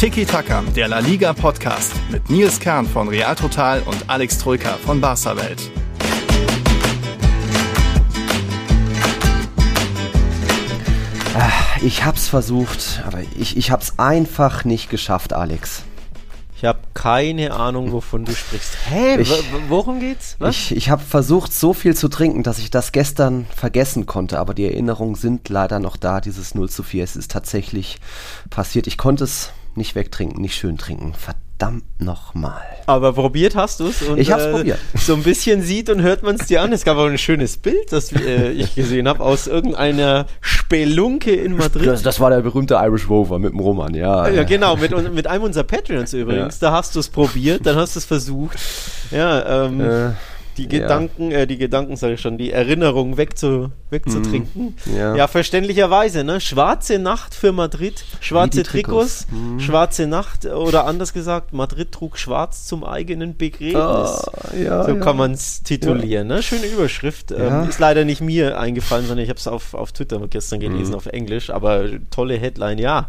Tiki Taka, der La Liga Podcast mit Nils Kern von Real Total und Alex Troika von Barca Welt. Ah, ich hab's versucht, aber ich, ich hab's einfach nicht geschafft, Alex. Ich habe keine Ahnung, wovon du sprichst. Hä? Ich- worum geht's? Was? Ich, ich habe versucht, so viel zu trinken, dass ich das gestern vergessen konnte, aber die Erinnerungen sind leider noch da, dieses 0 zu 4. Es ist tatsächlich passiert. Ich konnte es nicht wegtrinken, nicht schön trinken. Verdammt nochmal. Aber probiert hast du es. Ich hab's probiert. So ein bisschen sieht und hört man es dir an. Es gab auch ein schönes Bild, das äh, ich gesehen habe, aus irgendeiner Spelunke in Madrid. Das, das war der berühmte Irish Rover mit dem Roman, ja. Ja, genau, mit, mit einem unserer Patreons übrigens. Da hast du es probiert, dann hast du es versucht. Ja, ähm, Äh, die ja. Gedanken, äh, die Gedanken, sage ich schon, die Erinnerungen wegzu, wegzutrinken. Mhm. ja. Ja. verständlicherweise, ne? Schwarze Nacht für Madrid, schwarze Trikots, Trikots. Mhm. schwarze Nacht oder anders gesagt, Madrid trug schwarz zum eigenen Begräbnis. Ah, ja, so ja. kann man es titulieren, ne? Schöne Überschrift. Ja. Ähm, ist leider nicht mir eingefallen, sondern ich habe es auf, auf Twitter gestern Mhm. gelesen, auf Englisch, aber tolle Headline, ja.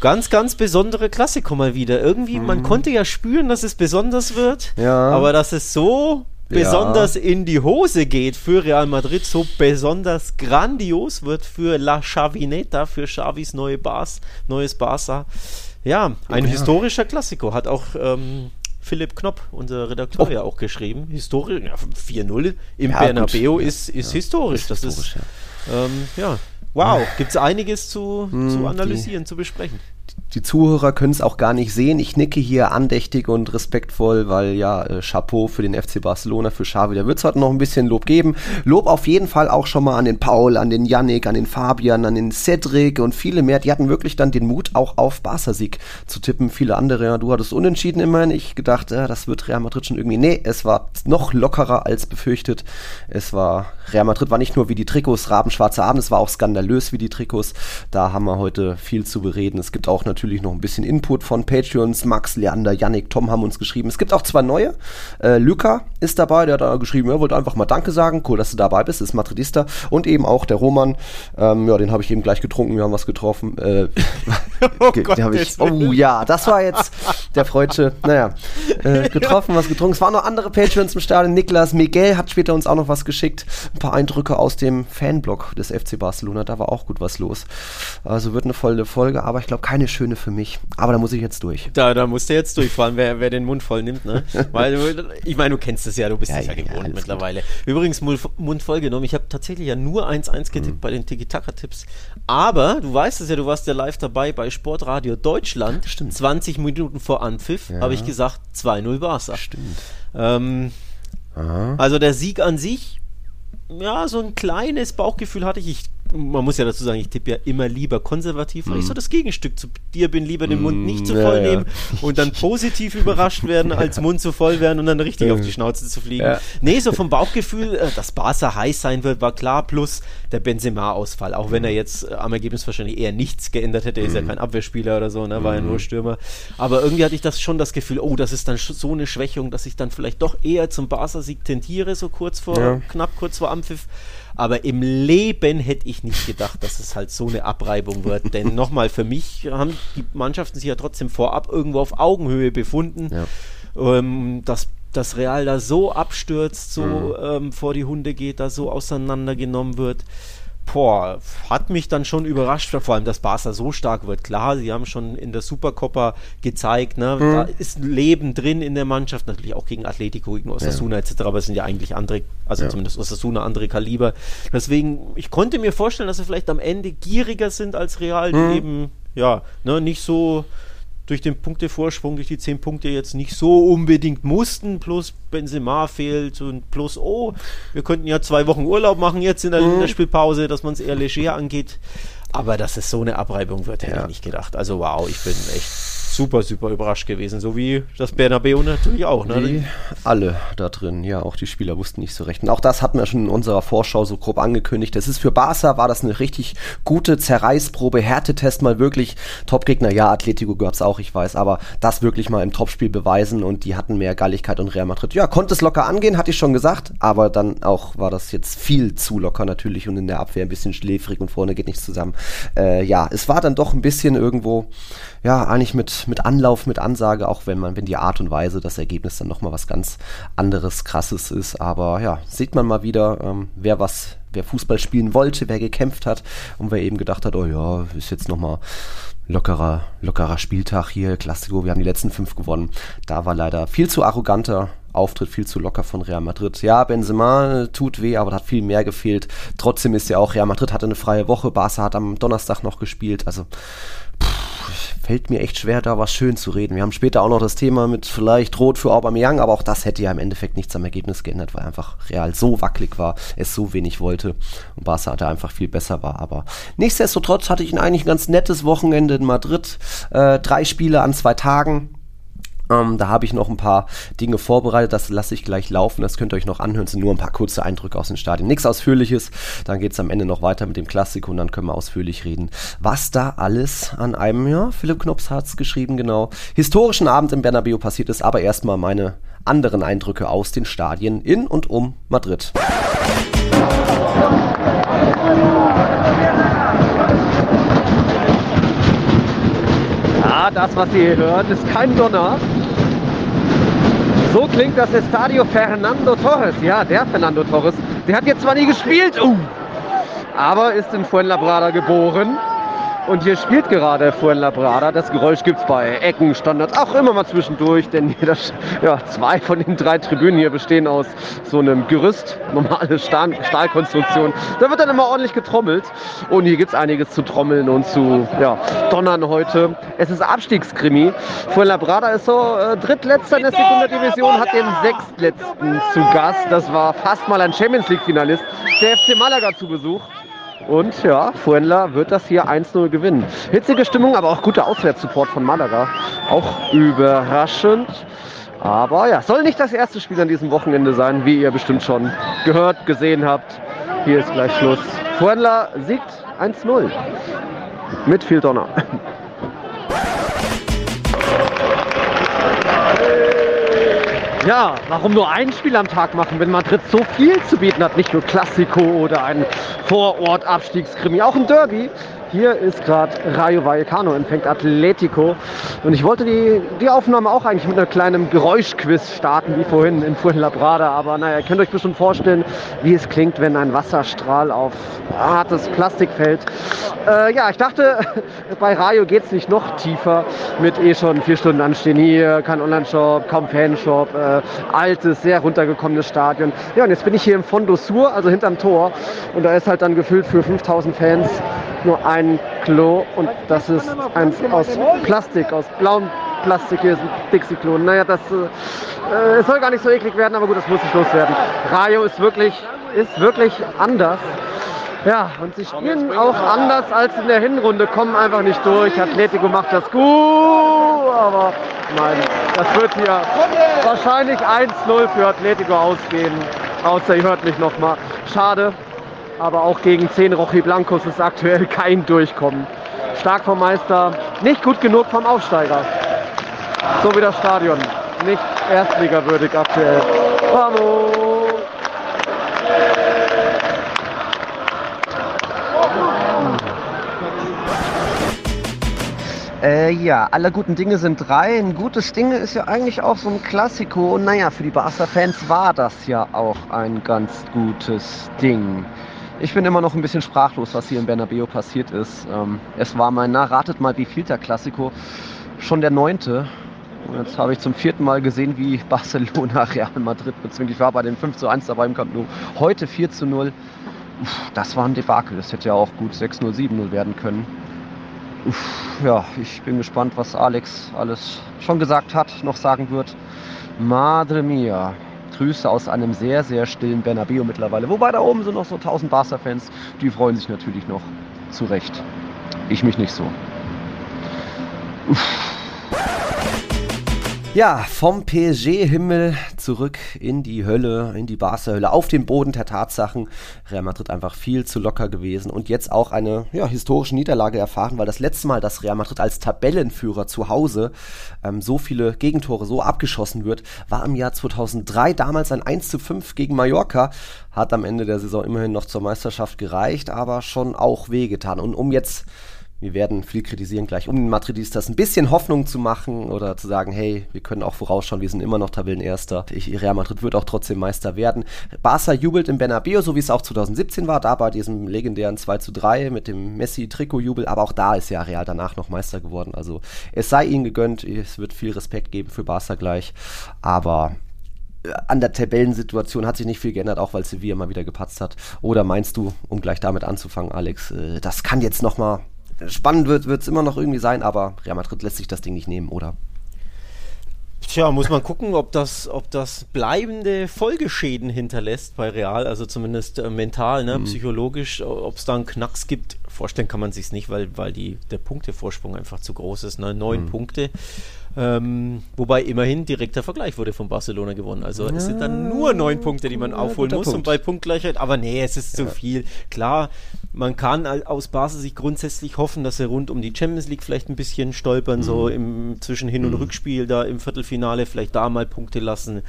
Ganz, ganz besondere Klassiko mal wieder. Irgendwie, man konnte ja spüren, dass es besonders wird, Mhm. Ja. aber dass es so Ja. besonders in die Hose geht für Real Madrid, so besonders grandios wird für La Chavineta, für Xavis neue Bas, neues Barca. Ja, ein Ja. historischer Klassiko, hat auch ähm, Philipp Knopp, unser Redakteur, Oh. ja auch geschrieben. Historisch, ja, 4-0 im Ja, Bernabeu ist, ist historisch. Das historisch, ist, ähm, ja. Wow, gibt es einiges zu, Hm, zu analysieren, zu besprechen. Die Zuhörer können es auch gar nicht sehen. Ich nicke hier andächtig und respektvoll, weil ja, äh, Chapeau für den FC Barcelona, für Xavi. Da wird es heute noch ein bisschen Lob geben. Lob auf jeden Fall auch schon mal an den Paul, an den Yannick, an den Fabian, an den Cedric und viele mehr. Die hatten wirklich dann den Mut, auch auf Barca-Sieg zu tippen. Viele andere, ja, du hattest unentschieden immerhin. Ich gedacht, äh, das wird Real Madrid schon irgendwie. Nee, es war noch lockerer als befürchtet. Es war, Real Madrid war nicht nur wie die Trikots rabenschwarze Abend, es war auch skandalös wie die Trikots. Da haben wir heute viel zu bereden. Es gibt auch natürlich noch ein bisschen Input von Patreons. Max, Leander, Yannick, Tom haben uns geschrieben. Es gibt auch zwei neue. Äh, Luca ist dabei, der hat da geschrieben, er wollte einfach mal Danke sagen. Cool, dass du dabei bist, ist Madridista. Und eben auch der Roman. Ähm, ja, den habe ich eben gleich getrunken, wir haben was getroffen. Äh, Oh Gott, ich, oh ja, das war jetzt der Freudsche. Naja, äh, getroffen, was getrunken. Es waren noch andere Patreons im Stadion. Niklas Miguel hat später uns auch noch was geschickt. Ein paar Eindrücke aus dem Fanblog des FC Barcelona. Da war auch gut was los. Also wird eine volle Folge, aber ich glaube keine schöne für mich. Aber da muss ich jetzt durch. Da, da musst du jetzt durchfahren, wer, wer den Mund voll nimmt, ne? Weil, ich meine, du kennst es ja, du bist Ja, es ja, ja, ja, gewohnt alles mittlerweile. Übrigens, Mund, voll genommen. Ich habe tatsächlich ja nur 1-1 getippt bei den Tiki-Taka-Tipps. Aber, du weißt es ja, du warst ja live dabei bei Sportradio Deutschland. Stimmt. 20 Minuten vor Anpfiff Ja. habe ich gesagt, 2-0 Barca. Stimmt. Ähm, also der Sieg an sich, ja, so ein kleines Bauchgefühl hatte ich. ich man muss ja dazu sagen, ich tippe ja immer lieber konservativ, weil ich so das Gegenstück zu dir bin, lieber den Mund nicht zu Mm, ja, voll ja. nehmen und dann positiv überrascht werden, als Mund zu voll werden und dann richtig auf die Schnauze zu fliegen. Ja. Nee, so vom Bauchgefühl, äh, dass Barca heiß sein wird, war klar, plus der Benzema-Ausfall, auch wenn er jetzt äh, am Ergebnis wahrscheinlich eher nichts geändert hätte, er ist ja kein Abwehrspieler oder so, ne, war ja nur Stürmer. Aber irgendwie hatte ich das schon das Gefühl, oh, das ist dann so eine Schwächung, dass ich dann vielleicht doch eher zum Barca-Sieg tendiere, so kurz vor, Ja. knapp kurz vor Anpfiff. Aber im Leben hätte ich nicht gedacht, dass es halt so eine Abreibung wird. Denn nochmal, für mich haben die Mannschaften sich ja trotzdem vorab irgendwo auf Augenhöhe befunden. Ja. Ähm, dass das Real da so abstürzt, so Mhm. ähm, vor die Hunde geht, da so auseinandergenommen wird. Boah, hat mich dann schon überrascht, vor allem, dass Barca so stark wird. Klar, sie haben schon in der Supercoppa gezeigt, ne, Mhm. da ist Leben drin in der Mannschaft, natürlich auch gegen Atletico, gegen Osasuna etc., aber es sind ja eigentlich andere, also Ja. zumindest Osasuna andere Kaliber. Deswegen, ich konnte mir vorstellen, dass sie vielleicht am Ende gieriger sind als Real, die Mhm. eben, ja, ne, nicht so durch den Punktevorsprung, durch die 10 Punkte jetzt nicht so unbedingt mussten, plus Benzema fehlt und plus, oh, wir könnten ja zwei Wochen Urlaub machen jetzt in der Mhm. Länderspielpause, dass man es eher leger angeht. Aber dass es so eine Abreibung wird, hätte Ja. ich nicht gedacht. Also wow, ich bin echt super, super überrascht gewesen. So wie das Bernabeu natürlich auch. Ne? Wie alle da drin. Ja, auch die Spieler wussten nicht so recht. Und auch das hatten wir schon in unserer Vorschau so grob angekündigt. Das ist für Barca, war das eine richtig gute Zerreißprobe, Härtetest mal wirklich. Topgegner, ja, Atletico gehört es auch, ich weiß, aber das wirklich mal im Topspiel beweisen und die hatten mehr Galligkeit und Real Madrid. Ja, konnte es locker angehen, hatte ich schon gesagt, aber dann auch war das jetzt viel zu locker natürlich und in der Abwehr ein bisschen schläfrig und vorne geht nichts zusammen. Äh, ja, es war dann doch ein bisschen irgendwo, ja, eigentlich mit, mit Anlauf, mit Ansage, auch wenn man, wenn die Art und Weise, das Ergebnis dann nochmal was ganz anderes, krasses ist. Aber ja, sieht man mal wieder, ähm, wer was, wer Fußball spielen wollte, wer gekämpft hat und wer eben gedacht hat, oh ja, ist jetzt nochmal lockerer, lockerer Spieltag hier, Klassiko, wir haben die letzten fünf gewonnen. Da war leider viel zu arroganter Auftritt, viel zu locker von Real Madrid. Ja, Benzema tut weh, aber hat viel mehr gefehlt. Trotzdem ist ja auch, Real Madrid hatte eine freie Woche, Barca hat am Donnerstag noch gespielt, also pff, fällt mir echt schwer, da was schön zu reden. Wir haben später auch noch das Thema mit vielleicht Rot für Aubameyang, aber auch das hätte ja im Endeffekt nichts am Ergebnis geändert, weil einfach Real so wackelig war, es so wenig wollte und Barca hatte einfach viel besser war. Aber nichtsdestotrotz hatte ich eigentlich ein ganz nettes Wochenende in Madrid. Äh, drei Spiele an zwei Tagen ähm, da habe ich noch ein paar Dinge vorbereitet, das lasse ich gleich laufen, das könnt ihr euch noch anhören, das sind nur ein paar kurze Eindrücke aus den Stadien. Nichts Ausführliches, dann geht es am Ende noch weiter mit dem Klassik und dann können wir ausführlich reden, was da alles an einem, ja, Philipp Knops hat es geschrieben, genau, historischen Abend im Bernabeu passiert ist, aber erstmal meine anderen Eindrücke aus den Stadien in und um Madrid. das, was Sie hier hören, ist kein Donner. So klingt das Estadio Fernando Torres. Ja, der Fernando Torres. Der hat jetzt zwar nie gespielt, uh, aber ist in Fuenlabrada geboren und hier spielt gerade Fuenlabrada. Das Geräusch gibt es bei Ecken, Standards, auch immer mal zwischendurch, denn das, ja, zwei von den drei Tribünen hier bestehen aus so einem Gerüst, normale Stahl Stahlkonstruktion. Da wird dann immer ordentlich getrommelt und hier gibt es einiges zu trommeln und zu ja, donnern heute. Es ist Abstiegskrimi. Fuenlabrada ist so äh, drittletzter in der Segunda Division, hat den sechstletzten zu Gast. Das war fast mal ein Champions League-Finalist. Der FC Malaga zu Besuch. Und ja, Fuenla wird das hier 1-0 gewinnen. Hitzige Stimmung, aber auch guter Auswärtssupport von Malaga. Auch überraschend. Aber ja, soll nicht das erste Spiel an diesem Wochenende sein, wie ihr bestimmt schon gehört, gesehen habt. Hier ist gleich Schluss. Fuenla siegt 1-0. Mit viel Donner. Ja, warum nur ein Spiel am Tag machen, wenn Madrid so viel zu bieten hat? Nicht nur Klassiko oder ein Vorort-Abstiegskrimi, auch ein Derby. Hier ist gerade Rayo Vallecano, empfängt Atletico. Und ich wollte die, die Aufnahme auch eigentlich mit einem kleinen Geräuschquiz starten, wie vorhin in Fuenlabrada. Aber naja, ihr könnt euch bestimmt vorstellen, wie es klingt, wenn ein Wasserstrahl auf hartes Plastik fällt. Äh, ja, ich dachte, bei Rayo geht es nicht noch tiefer mit eh schon vier Stunden anstehen. Hier kein Online-Shop, kaum Fanshop, äh, altes, sehr runtergekommenes Stadion. Ja, und jetzt bin ich hier im Fondo Sur, also hinterm Tor. Und da ist halt dann gefüllt für 5000 Fans nur ein Klo und das ist eins aus Plastik, aus blauem Plastik hier ist ein Dixie-Klo. Naja, das äh, soll gar nicht so eklig werden, aber gut, das muss nicht loswerden. Rayo ist wirklich, ist wirklich anders. Ja, und sie spielen auch anders als in der Hinrunde, kommen einfach nicht durch. Atletico macht das gut, aber nein, das wird hier wahrscheinlich 1-0 für Atletico ausgehen. Außer ihr hört mich nochmal. Schade, aber auch gegen 10 Rochi Blancos ist aktuell kein Durchkommen. Stark vom Meister, nicht gut genug vom Aufsteiger. So wie das Stadion. Nicht erstligawürdig aktuell. Vamos! Äh, ja, alle guten Dinge sind drei. Ein gutes Ding ist ja eigentlich auch so ein Klassiko. Und naja, für die Barca-Fans war das ja auch ein ganz gutes Ding. Ich bin immer noch ein bisschen sprachlos, was hier in Bernabeu passiert ist. Ähm, es war mein, na, ratet mal, wie viel der Klassiko? Schon der neunte. Und jetzt habe ich zum vierten Mal gesehen, wie Barcelona Real Madrid bezwingt. Ich war bei dem 5 zu 1 dabei im Camp Nou. Heute 4 zu 0. Uff, das war ein Debakel. Das hätte ja auch gut 6-0, 7-0 werden können. Uff, ja, ich bin gespannt, was Alex alles schon gesagt hat, noch sagen wird. Madre mia. Grüße aus einem sehr, sehr stillen Bernabeu mittlerweile. Wobei da oben sind noch so 1000 Barca-Fans, die freuen sich natürlich noch. Zu Recht. Ich mich nicht so. Uff. Ja, vom PSG-Himmel zurück in die Hölle, in die Barca-Hölle, auf den Boden der Tatsachen. Real Madrid einfach viel zu locker gewesen und jetzt auch eine ja, historische Niederlage erfahren, weil das letzte Mal, dass Real Madrid als Tabellenführer zu Hause ähm, so viele Gegentore so abgeschossen wird, war im Jahr 2003 damals ein 1 zu 5 gegen Mallorca. Hat am Ende der Saison immerhin noch zur Meisterschaft gereicht, aber schon auch wehgetan. Und um jetzt wir werden viel kritisieren gleich, um den Madridistas ein bisschen Hoffnung zu machen oder zu sagen, hey, wir können auch vorausschauen, wir sind immer noch Tabellenerster. Ich, Real Madrid wird auch trotzdem Meister werden. Barca jubelt im Bernabeu, so wie es auch 2017 war, da bei diesem legendären 2 zu 3 mit dem Messi-Trikot-Jubel, aber auch da ist ja Real danach noch Meister geworden. Also es sei ihnen gegönnt, es wird viel Respekt geben für Barca gleich, aber äh, an der Tabellensituation hat sich nicht viel geändert, auch weil Sevilla mal wieder gepatzt hat. Oder meinst du, um gleich damit anzufangen, Alex, äh, das kann jetzt nochmal spannend wird es immer noch irgendwie sein, aber Real Madrid lässt sich das Ding nicht nehmen, oder? Tja, muss man gucken, ob das, ob das bleibende Folgeschäden hinterlässt bei Real, also zumindest äh, mental, ne, mhm. psychologisch, ob es da einen Knacks gibt. Vorstellen kann man sich nicht, weil, weil die, der Punktevorsprung einfach zu groß ist. Ne? Neun mhm. Punkte. Ähm, wobei immerhin direkter Vergleich wurde von Barcelona gewonnen. Also ja, es sind dann nur neun Punkte, die man ja, aufholen muss Punkt. und bei Punktgleichheit. Aber nee, es ist ja. zu viel. Klar, man kann aus Basel sich grundsätzlich hoffen, dass sie rund um die Champions League vielleicht ein bisschen stolpern, mhm. so im zwischen Hin- und mhm. Rückspiel da im Viertelfinale, vielleicht da mal Punkte lassen.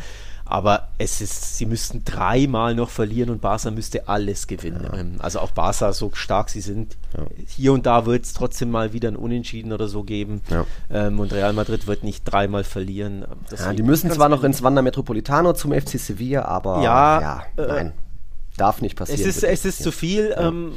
Aber es ist, sie müssten dreimal noch verlieren und Barca müsste alles gewinnen. Ja. Ähm, also auch Barca, so stark sie sind, ja. hier und da wird es trotzdem mal wieder ein Unentschieden oder so geben. Ja. Ähm, und Real Madrid wird nicht dreimal verlieren. ja, die müssen zwar noch ins Wanda Metropolitano zum FC Sevilla, aber ja, äh, nein. Darf nicht passieren. Es ist, es ist zu viel. Ähm,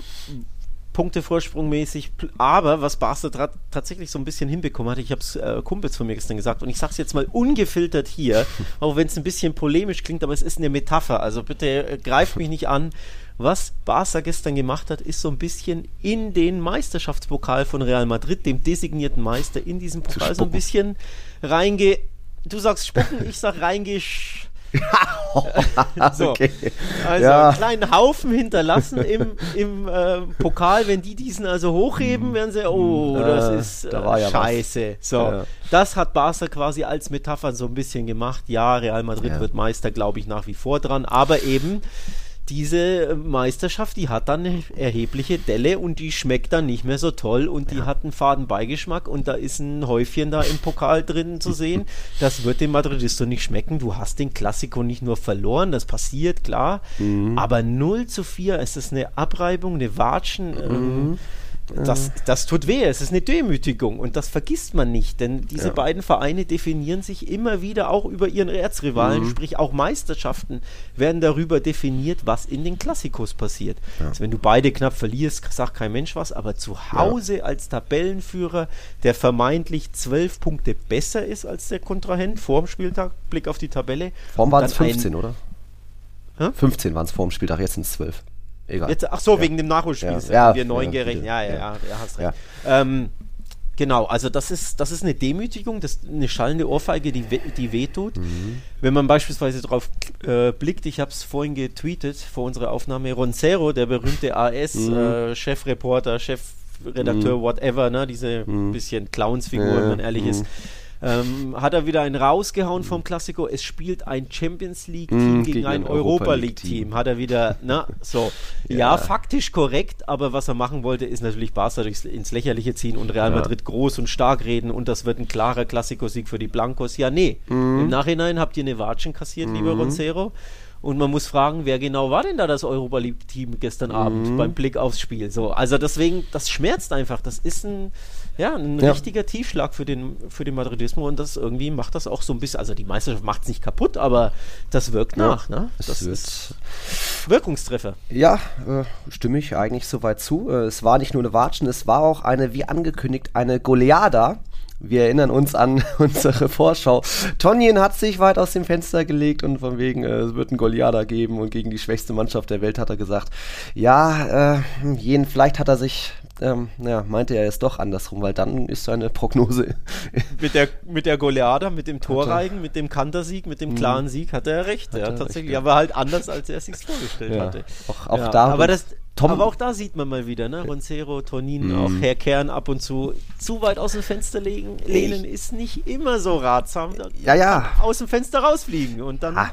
Punktevorsprung mäßig. Aber was Barca tatsächlich so ein bisschen hinbekommen hat, ich habe es äh, Kumpels von mir gestern gesagt und ich sage es jetzt mal ungefiltert hier, auch wenn es ein bisschen polemisch klingt, aber es ist eine Metapher. Also bitte äh, greift mich nicht an. Was Barca gestern gemacht hat, ist so ein bisschen in den Meisterschaftspokal von Real Madrid, dem designierten Meister, in diesen Pokal so ein bisschen reinge... Du sagst spucken, ich sag reingesch so. Okay. Also ja. einen kleinen Haufen hinterlassen im, im äh, Pokal. Wenn die diesen also hochheben, werden sie, oh, hm. das ist äh, da ja scheiße. Was. So, ja. das hat Barca quasi als Metapher so ein bisschen gemacht. Ja, Real Madrid wird Meister, glaube ich, nach wie vor dran. Aber eben diese Meisterschaft, die hat dann eine erhebliche Delle und die schmeckt dann nicht mehr so toll und die ja. hat einen faden Beigeschmack und da ist ein Häufchen da im Pokal drin zu sehen. Das wird dem Madridisto nicht schmecken. Du hast den Klassiko nicht nur verloren, das passiert, klar, mhm. aber 0 zu 4, ist das eine Abreibung, eine Watschen. Ähm, mhm. Ähm, das, das tut weh, es ist eine Demütigung und das vergisst man nicht, denn diese ja. beiden Vereine definieren sich immer wieder auch über ihren Erzrivalen, mhm. sprich auch Meisterschaften werden darüber definiert, was in den Klassikos passiert. Ja. Also wenn du beide knapp verlierst, sagt kein Mensch was, aber zu Hause ja. als Tabellenführer, der vermeintlich zwölf Punkte besser ist als der Kontrahent vor dem Spieltag, Blick auf die Tabelle. Vorm waren es 15, oder? Hä? 15 waren es vor dem Spieltag, jetzt sind es 12. Egal. Jetzt, ach so, ja. wegen dem Nachholspiel. Ja, ja, wir neun gerechnet. Ja, ja, ja, ja, hast recht. Ähm, genau, also das ist, das ist eine Demütigung, das eine schallende Ohrfeige, die, die wehtut. Mhm. Wenn man beispielsweise darauf äh, blickt, ich habe es vorhin getweetet vor unserer Aufnahme, Roncero, der berühmte AS-Chefreporter, mhm. äh, Chefredakteur, mhm. whatever, ne, diese mhm. bisschen Clownsfigur, wenn man ehrlich ist mhm ähm, hat er wieder einen rausgehauen vom Klassiko. Es spielt ein Champions League-Team mm, gegen, gegen, ein Europa League-Team. Hat er wieder, na, so. ja. ja. faktisch korrekt, aber was er machen wollte, ist natürlich Barca durchs, ins Lächerliche ziehen und Real Madrid groß und stark reden und das wird ein klarer Klassiko-Sieg für die Blancos. Ja, nee. Mm. Im Nachhinein habt ihr eine Watschen kassiert, mm. lieber mhm. Roncero. Und man muss fragen, wer genau war denn da das Europa League-Team gestern Abend mhm. beim Blick aufs Spiel? So, also deswegen, das schmerzt einfach. Das ist ein, ja, ein ja. richtiger Tiefschlag für den, für den Madridismo und das irgendwie macht das auch so ein bisschen, also die Meisterschaft macht es nicht kaputt, aber das wirkt ja, nach, ne? Das ist Wirkungstreffer. Ja, äh, stimme ich eigentlich soweit zu. Äh, es war nicht nur eine Watschen, es war auch eine, wie angekündigt, eine Goleada. Wir erinnern uns an unsere Vorschau. Tonjen hat sich weit aus dem Fenster gelegt und von wegen, äh, es wird ein Goliada geben und gegen die schwächste Mannschaft der Welt hat er gesagt, ja, äh, jeden, vielleicht hat er sich ähm, naja, meinte er es doch andersrum, weil dann ist seine Prognose. mit, der, mit der Goleada, mit dem Torreigen, mit dem Kantersieg, mit dem mhm. klaren Sieg hat er recht. Hat ja, er tatsächlich, recht, ja. aber halt anders, als er es sich vorgestellt ja. hatte. Auch, auch ja, da. Aber das, Tom, Aber auch da sieht man mal wieder, ne? Roncero, Tonin, mm. auch Herr Kern ab und zu. Zu weit aus dem Fenster legen, lehnen ist nicht immer so ratsam. Ja, ja. Aus dem Fenster rausfliegen und dann. Ah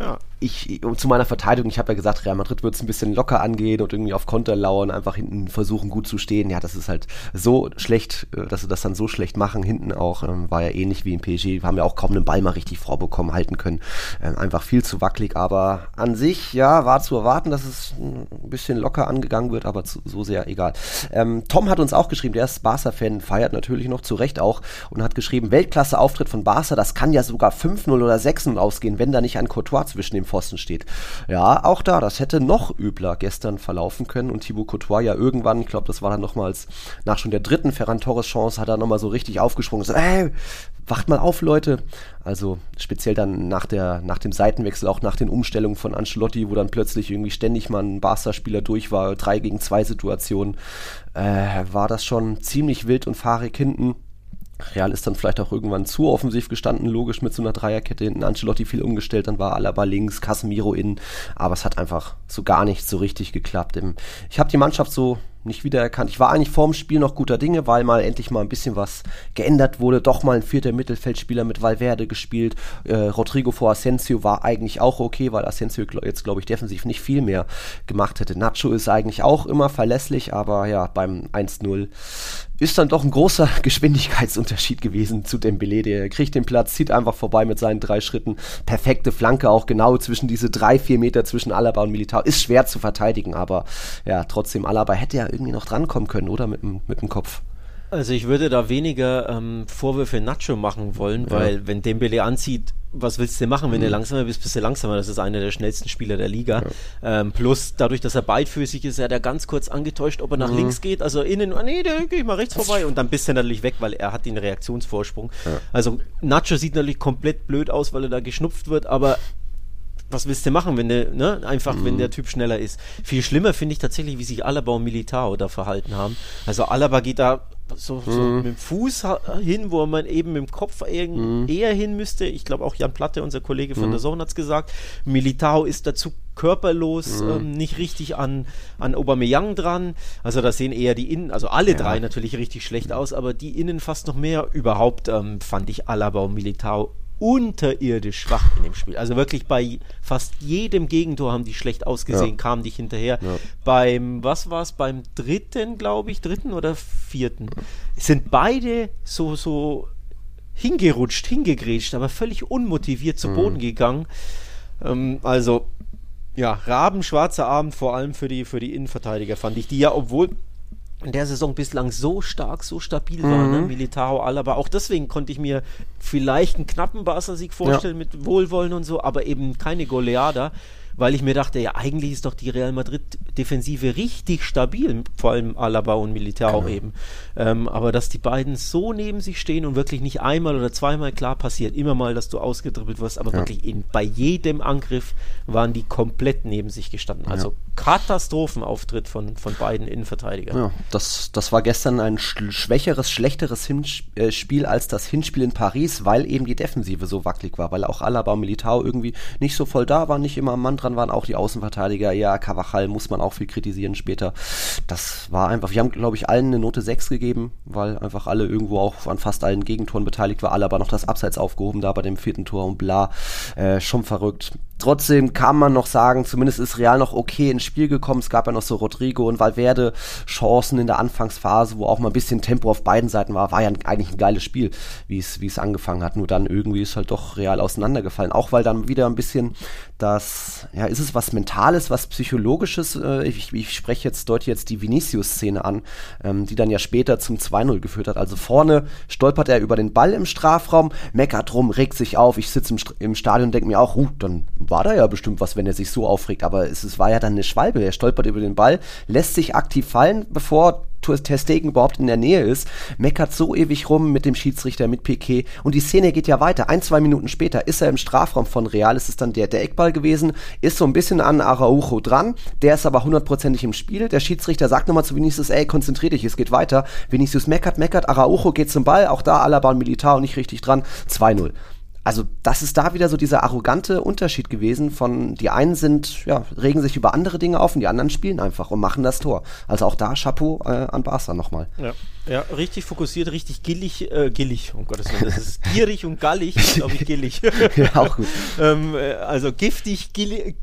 ja. Ich, zu meiner Verteidigung, ich habe ja gesagt, Real Madrid wird es ein bisschen locker angehen und irgendwie auf Konter lauern, einfach hinten versuchen gut zu stehen. Ja, das ist halt so schlecht, äh, dass sie das dann so schlecht machen. Hinten auch, ähm, war ja ähnlich wie im PSG. Haben ja auch kaum einen Ball mal richtig vorbekommen, halten können. Ähm, einfach viel zu wackelig, aber an sich, ja, war zu erwarten, dass es ein bisschen locker angegangen wird, aber zu, so sehr egal. Ähm, Tom hat uns auch geschrieben, der ist Barca-Fan, feiert natürlich noch zu Recht auch und hat geschrieben, Weltklasse-Auftritt von Barca, das kann ja sogar 5-0 oder 6-0 ausgehen, wenn da nicht ein Courtois zwischen dem Pfosten steht. Ja, auch da, das hätte noch übler gestern verlaufen können und Thibaut Courtois ja irgendwann, ich glaube, das war dann nochmals nach schon der dritten Ferran Torres Chance, hat er nochmal so richtig aufgesprungen so, ey, wacht mal auf, Leute. Also speziell dann nach, der, nach dem Seitenwechsel, auch nach den Umstellungen von Ancelotti, wo dann plötzlich irgendwie ständig mal ein Barca-Spieler durch war, drei gegen zwei Situationen, äh, war das schon ziemlich wild und fahrig hinten. Real ist dann vielleicht auch irgendwann zu offensiv gestanden, logisch mit so einer Dreierkette hinten. Ancelotti viel umgestellt, dann war Alaba links, Casemiro innen, aber es hat einfach so gar nicht so richtig geklappt. Ich habe die Mannschaft so nicht wiedererkannt. Ich war eigentlich vorm Spiel noch guter Dinge, weil mal endlich mal ein bisschen was geändert wurde. Doch mal ein vierter Mittelfeldspieler mit Valverde gespielt. Äh, Rodrigo vor Asensio war eigentlich auch okay, weil Asensio jetzt, glaube ich, defensiv nicht viel mehr gemacht hätte. Nacho ist eigentlich auch immer verlässlich, aber ja, beim 1-0 ist dann doch ein großer Geschwindigkeitsunterschied gewesen zu Dembele. Der kriegt den Platz, zieht einfach vorbei mit seinen drei Schritten. Perfekte Flanke auch genau zwischen diese drei, vier Meter zwischen Alaba und Militao. Ist schwer zu verteidigen, aber ja, trotzdem, Alaba hätte ja irgendwie noch drankommen können, oder? Mit, mit dem Kopf. Also ich würde da weniger ähm, Vorwürfe Nacho machen wollen, weil ja. wenn Dembele anzieht, was willst du machen, wenn mhm. du langsamer bist, bist du langsamer. Das ist einer der schnellsten Spieler der Liga. Ja. Ähm, plus dadurch, dass er beidfüßig ist, er hat er ganz kurz angetäuscht, ob er nach mhm. links geht, also innen, ah, nee, da gehe ich mal rechts vorbei und dann bist du natürlich weg, weil er hat den Reaktionsvorsprung. Ja. Also Nacho sieht natürlich komplett blöd aus, weil er da geschnupft wird, aber was willst du machen, wenn der, ne, einfach, mhm. wenn der Typ schneller ist. Viel schlimmer finde ich tatsächlich, wie sich Alaba und Militao da verhalten haben. Also Alaba geht da so, so mhm. mit dem Fuß hin, wo man eben mit dem Kopf eher, mhm. eher hin müsste. Ich glaube auch Jan Platte, unser Kollege von mhm. der Zone, hat es gesagt. Militao ist dazu körperlos, mhm. ähm, nicht richtig an, an Aubameyang dran. Also da sehen eher die Innen, also alle ja. drei natürlich richtig schlecht aus, aber die Innen fast noch mehr. Überhaupt ähm, fand ich Alaba und Militao unterirdisch schwach in dem Spiel. Also wirklich bei fast jedem Gegentor haben die schlecht ausgesehen, ja. kamen nicht hinterher. Ja. Beim, was war es, beim dritten, glaube ich, dritten oder vierten, sind beide so, so hingerutscht, hingegrätscht, aber völlig unmotiviert zu mhm. Boden gegangen. Ähm, also, ja, rabenschwarzer Abend, vor allem für die, für die Innenverteidiger, fand ich, die ja, obwohl in der Saison bislang so stark, so stabil mhm. war, ne? Militao, Alaba. Auch deswegen konnte ich mir vielleicht einen knappen Barca-Sieg vorstellen ja. mit Wohlwollen und so, aber eben keine Goleada weil ich mir dachte, ja, eigentlich ist doch die Real Madrid-Defensive richtig stabil, vor allem Alaba und Militao genau. eben. Ähm, aber dass die beiden so neben sich stehen und wirklich nicht einmal oder zweimal klar passiert, immer mal, dass du ausgedribbelt wirst, aber ja. wirklich in, bei jedem Angriff waren die komplett neben sich gestanden. Also ja. Katastrophenauftritt von, von beiden Innenverteidigern. Ja, das, das war gestern ein schwächeres, schlechteres Hinspiel äh, als das Hinspiel in Paris, weil eben die Defensive so wackelig war, weil auch Alaba und Militao irgendwie nicht so voll da waren, nicht immer am Mann dran waren, auch die Außenverteidiger. Ja, Cavachal muss man auch viel kritisieren später. Das war einfach, wir haben, glaube ich, allen eine Note 6 gegeben, weil einfach alle irgendwo auch an fast allen Gegentoren beteiligt waren, alle aber noch das Abseits aufgehoben da bei dem vierten Tor und bla. Äh, schon verrückt. Trotzdem kann man noch sagen, zumindest ist Real noch okay ins Spiel gekommen. Es gab ja noch so Rodrigo und Valverde Chancen in der Anfangsphase, wo auch mal ein bisschen Tempo auf beiden Seiten war. War ja eigentlich ein geiles Spiel, wie es, wie es angefangen hat. Nur dann irgendwie ist halt doch Real auseinandergefallen. Auch weil dann wieder ein bisschen das, ja, ist es was Mentales, was Psychologisches? Äh, ich, ich spreche jetzt, deute jetzt die Vinicius-Szene an, ähm, die dann ja später zum 2-0 geführt hat. Also vorne stolpert er über den Ball im Strafraum, meckert rum, regt sich auf. Ich sitze im, im Stadion und denke mir auch, huh, dann war da ja bestimmt was, wenn er sich so aufregt. Aber es, es war ja dann eine Schwalbe. Er stolpert über den Ball, lässt sich aktiv fallen, bevor Testegen überhaupt in der Nähe ist, meckert so ewig rum mit dem Schiedsrichter, mit Piquet. Und die Szene geht ja weiter. Ein, zwei Minuten später ist er im Strafraum von Real, es ist dann der, der Eckball gewesen, ist so ein bisschen an Araujo dran, der ist aber hundertprozentig im Spiel. Der Schiedsrichter sagt nochmal zu Vinicius, ey, konzentrier dich, es geht weiter. Vinicius meckert, meckert, Araujo geht zum Ball, auch da Alaba und Militao nicht richtig dran, 2-0 also das ist da wieder so dieser arrogante Unterschied gewesen von, die einen sind, ja, regen sich über andere Dinge auf und die anderen spielen einfach und machen das Tor. Also auch da Chapeau äh, an Barca nochmal. Ja. Ja, richtig fokussiert, richtig gillig, äh, gillig, um Gottes Willen, das ist gierig und gallig, glaube ich, gillig. ja, auch gut. ähm, äh, also giftig, gierig,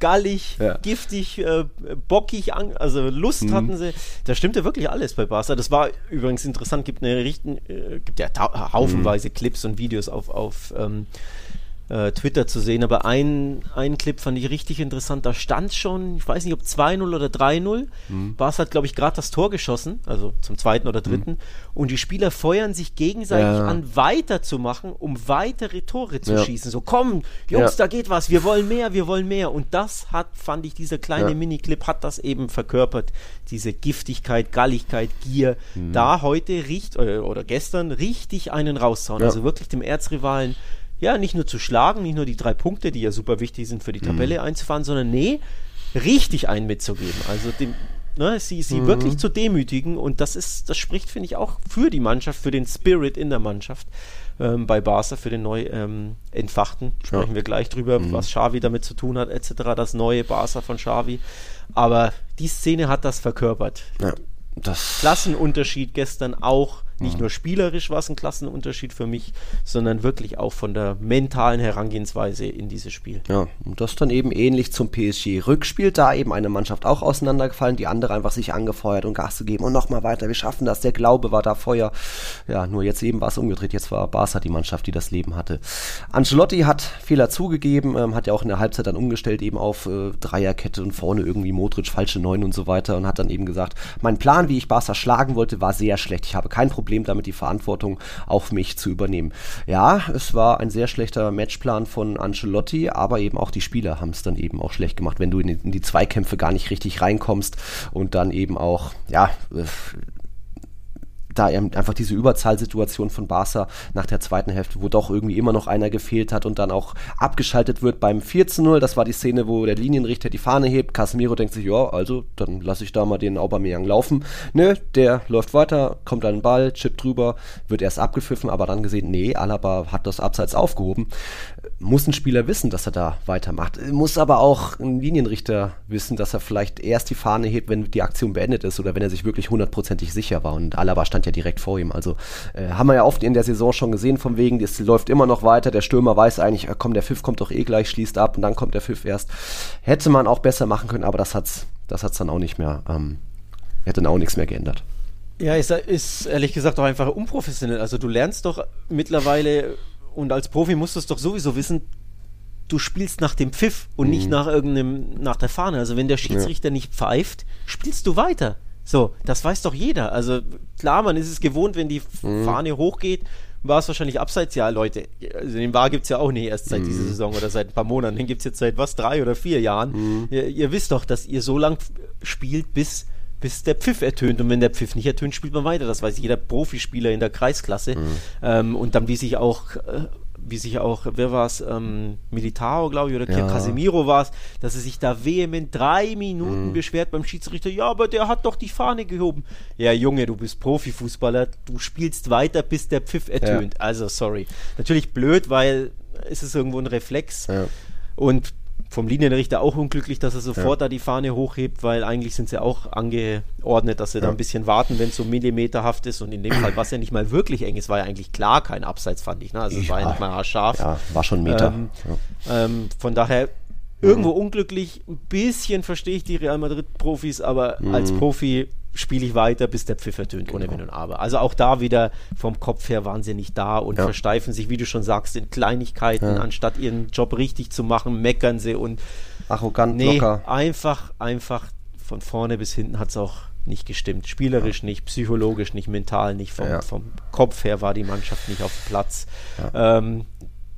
gallig, ja. giftig, äh, bockig, also Lust mhm. hatten sie. Da stimmte wirklich alles bei Barca. Das war übrigens interessant, gibt eine richten, äh, gibt ja haufenweise mhm. Clips und Videos auf, auf ähm, äh, Twitter zu sehen, aber ein, ein Clip fand ich richtig interessant. Da stand schon, ich weiß nicht, ob 2-0 oder 3-0. Mhm. Bas hat, glaube ich, gerade das Tor geschossen, also zum zweiten oder dritten. Mhm. Und die Spieler feuern sich gegenseitig ja. an, weiterzumachen, um weitere Tore zu ja. schießen. So, komm, Jungs, ja. da geht was, wir wollen mehr, wir wollen mehr. Und das hat, fand ich, dieser kleine Miniclip hat das eben verkörpert. Diese Giftigkeit, Galligkeit, Gier. Mhm. Da heute riecht, oder, äh, oder gestern, richtig einen rauszauen. Also wirklich dem Erzrivalen ja, nicht nur zu schlagen, nicht nur die drei Punkte, die ja super wichtig sind für die Tabelle mhm. einzufahren, sondern nee, richtig einen mitzugeben. Also dem, ne, sie, sie mhm. wirklich zu demütigen und das ist, das spricht, finde ich, auch für die Mannschaft, für den Spirit in der Mannschaft. Ähm, bei Barca für den neu ähm, entfachten. Sprechen ja. wir gleich drüber, mhm. was Xavi damit zu tun hat, etc. Das neue Barca von Xavi. Aber die Szene hat das verkörpert. Ja, das Klassenunterschied gestern auch nicht mhm. nur spielerisch war es ein Klassenunterschied für mich, sondern wirklich auch von der mentalen Herangehensweise in dieses Spiel. Ja, und das dann eben ähnlich zum PSG-Rückspiel, da eben eine Mannschaft auch auseinandergefallen, die andere einfach sich angefeuert und Gas gegeben und nochmal weiter, wir schaffen das, der Glaube war da Feuer. Ja, nur jetzt eben war es umgedreht, jetzt war Barca die Mannschaft, die das Leben hatte. Ancelotti hat Fehler zugegeben, ähm, hat ja auch in der Halbzeit dann umgestellt eben auf äh, Dreierkette und vorne irgendwie Modric, falsche Neun und so weiter und hat dann eben gesagt, mein Plan, wie ich Barca schlagen wollte, war sehr schlecht. Ich habe kein Problem Problem damit, die Verantwortung auf mich zu übernehmen. Ja, es war ein sehr schlechter Matchplan von Ancelotti, aber eben auch die Spieler haben es dann eben auch schlecht gemacht, wenn du in die, in die Zweikämpfe gar nicht richtig reinkommst und dann eben auch, ja, da einfach diese Überzahlsituation von Barca nach der zweiten Hälfte, wo doch irgendwie immer noch einer gefehlt hat und dann auch abgeschaltet wird beim 4 zu 0. Das war die Szene, wo der Linienrichter die Fahne hebt. Casemiro denkt sich, ja, also dann lasse ich da mal den Aubameyang laufen. Nö, der läuft weiter, kommt an den Ball, chippt drüber, wird erst abgepfiffen, aber dann gesehen, nee, Alaba hat das Abseits aufgehoben. Muss ein Spieler wissen, dass er da weitermacht. Muss aber auch ein Linienrichter wissen, dass er vielleicht erst die Fahne hebt, wenn die Aktion beendet ist oder wenn er sich wirklich hundertprozentig sicher war. Und Alaba stand ja direkt vor ihm. Also äh, haben wir ja oft in der Saison schon gesehen, vom wegen, es läuft immer noch weiter. Der Stürmer weiß eigentlich, äh, komm, der Pfiff kommt doch eh gleich, schließt ab und dann kommt der Pfiff erst. Hätte man auch besser machen können, aber das hat's, das hat's dann auch nicht mehr, ähm, hätte dann auch nichts mehr geändert. Ja, ist, ist ehrlich gesagt auch einfach unprofessionell. Also du lernst doch mittlerweile und als Profi musst du es doch sowieso wissen, du spielst nach dem Pfiff und mhm. nicht nach irgendeinem, nach der Fahne. Also wenn der Schiedsrichter ja. nicht pfeift, spielst du weiter. So, das weiß doch jeder. Also klar, man ist es gewohnt, wenn die mhm. Fahne hochgeht, war es wahrscheinlich abseits. Ja, Leute, also den War gibt es ja auch nicht erst seit mhm. dieser Saison oder seit ein paar Monaten. Den gibt es jetzt seit was, drei oder vier Jahren. Mhm. Ihr, ihr, wisst doch, dass ihr so lang spielt, bis, bis der Pfiff ertönt. Und wenn der Pfiff nicht ertönt, spielt man weiter. Das weiß jeder Profispieler in der Kreisklasse. Mhm. Ähm, und dann, wie sich auch äh, wie sich auch, wer war es, ähm, Militao, glaube ich, oder ja. Casemiro war es, dass er sich da vehement drei Minuten mhm. beschwert beim Schiedsrichter. Ja, aber der hat doch die Fahne gehoben. Ja, Junge, du bist Profifußballer, du spielst weiter, bis der Pfiff ertönt. Ja. Also, sorry. Natürlich blöd, weil es ist irgendwo ein Reflex. Ja. Und vom Linienrichter auch unglücklich, dass er sofort ja. da die Fahne hochhebt, weil eigentlich sind sie auch angeordnet, dass sie ja. da ein bisschen warten, wenn es so millimeterhaft ist. Und in dem Fall, was ja nicht mal wirklich eng ist, war ja eigentlich klar kein Abseits, fand ich. Ne? Also es war ja nicht mal scharf. Ja, war schon ein Meter. Ähm, ähm, von daher irgendwo mhm. unglücklich. Ein bisschen verstehe ich die Real Madrid-Profis, aber mhm. als Profi spiele ich weiter, bis der Pfiff ertönt, ohne genau. Wenn und Aber. Also auch da wieder vom Kopf her waren sie nicht da und ja. versteifen sich, wie du schon sagst, in Kleinigkeiten, ja. anstatt ihren Job richtig zu machen, meckern sie und arrogant, nee, locker. Einfach, einfach von vorne bis hinten hat es auch nicht gestimmt. Spielerisch ja. nicht, psychologisch nicht, mental nicht, vom, vom, Kopf her war die Mannschaft nicht auf dem Platz. Ähm,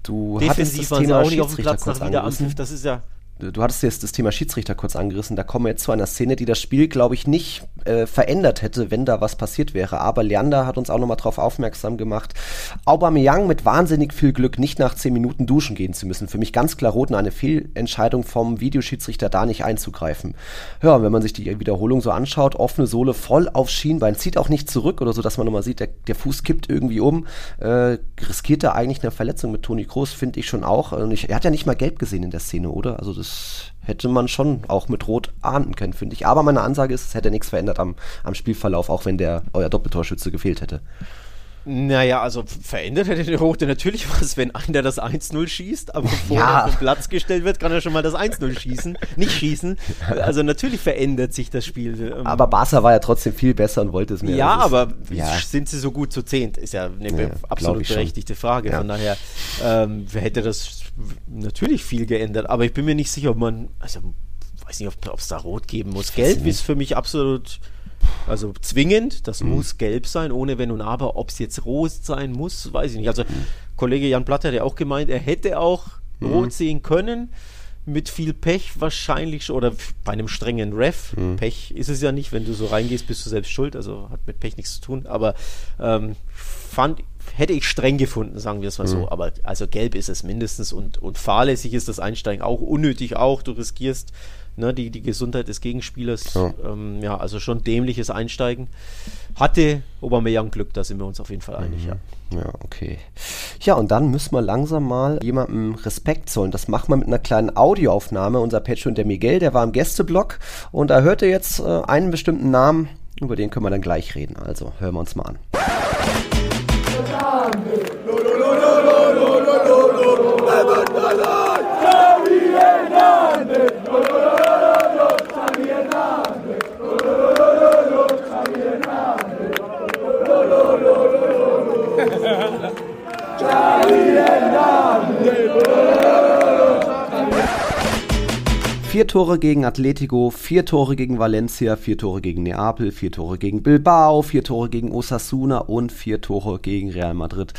du defensiv waren sie auch nicht auf dem Platz nach Wiederanpfiff. Das ist ja du hattest jetzt das Thema Schiedsrichter kurz angerissen. Da kommen wir jetzt zu einer Szene, die das Spiel, glaube ich, nicht äh, verändert hätte, wenn da was passiert wäre. Aber Leander hat uns auch nochmal darauf aufmerksam gemacht, Aubameyang mit wahnsinnig viel Glück nicht nach 10 Minuten duschen gehen zu müssen. Für mich ganz klar rot und eine Fehlentscheidung vom Videoschiedsrichter da nicht einzugreifen. Ja, wenn man sich die Wiederholung so anschaut, offene Sohle voll auf Schienbein, zieht auch nicht zurück oder so, dass man nochmal sieht, der, der Fuß kippt irgendwie um, äh, riskiert er eigentlich eine Verletzung mit Toni Kroos, finde ich schon auch. Und ich, er hat ja nicht mal gelb gesehen in der Szene, oder? Also das hätte man schon auch mit Rot ahnden können, finde ich. Aber meine Ansage ist, es hätte nichts verändert am, am Spielverlauf, auch wenn der euer Doppeltorschütze gefehlt hätte. Naja, also verändert hätte der Rote natürlich was, wenn einer das 1-0 schießt, aber bevor ja. er auf den Platz gestellt wird, kann er schon mal das 1-0 schießen, nicht schießen. Also natürlich verändert sich das Spiel. Ähm. Aber Barca war ja trotzdem viel besser und wollte es mehr. Ja, aber ja. sind sie so gut zu zehnt? Ist ja eine ja, absolut berechtigte Frage. Von daher ähm, hätte das natürlich viel geändert. Aber ich bin mir nicht sicher, ob man, also weiß nicht, ob es da Rot geben muss. Gelb ist für mich absolut also zwingend, das mhm. muss gelb sein, ohne Wenn und Aber. Ob es jetzt rot sein muss, weiß ich nicht. Also. Kollege Jan Platter hat ja auch gemeint, er hätte auch mhm. rot sehen können. Mit viel Pech wahrscheinlich oder bei einem strengen Ref. Mhm. Pech ist es ja nicht, wenn du so reingehst, bist du selbst schuld. Also hat mit Pech nichts zu tun. Aber ähm, fand, hätte ich streng gefunden, sagen wir es mal so. Mhm. Aber also gelb ist es mindestens und, und fahrlässig ist das Einsteigen auch, unnötig auch. Du riskierst ne, die, die Gesundheit des Gegenspielers. Ja. Ähm, ja, also schon dämliches Einsteigen. Hatte Aubameyang Glück, da sind wir uns auf jeden Fall einig, mhm. ja. Ja, okay. Ja, und dann müssen wir langsam mal jemandem Respekt zollen. Das machen wir mit einer kleinen Audioaufnahme. Unser Patron, der Miguel, der war im Gästeblock und da hörte jetzt äh, einen bestimmten Namen, über den können wir dann gleich reden. Also hören wir uns mal an. Vier Tore gegen Atletico, vier Tore gegen Valencia, vier Tore gegen Neapel, vier Tore gegen Bilbao, vier Tore gegen Osasuna und vier Tore gegen Real Madrid.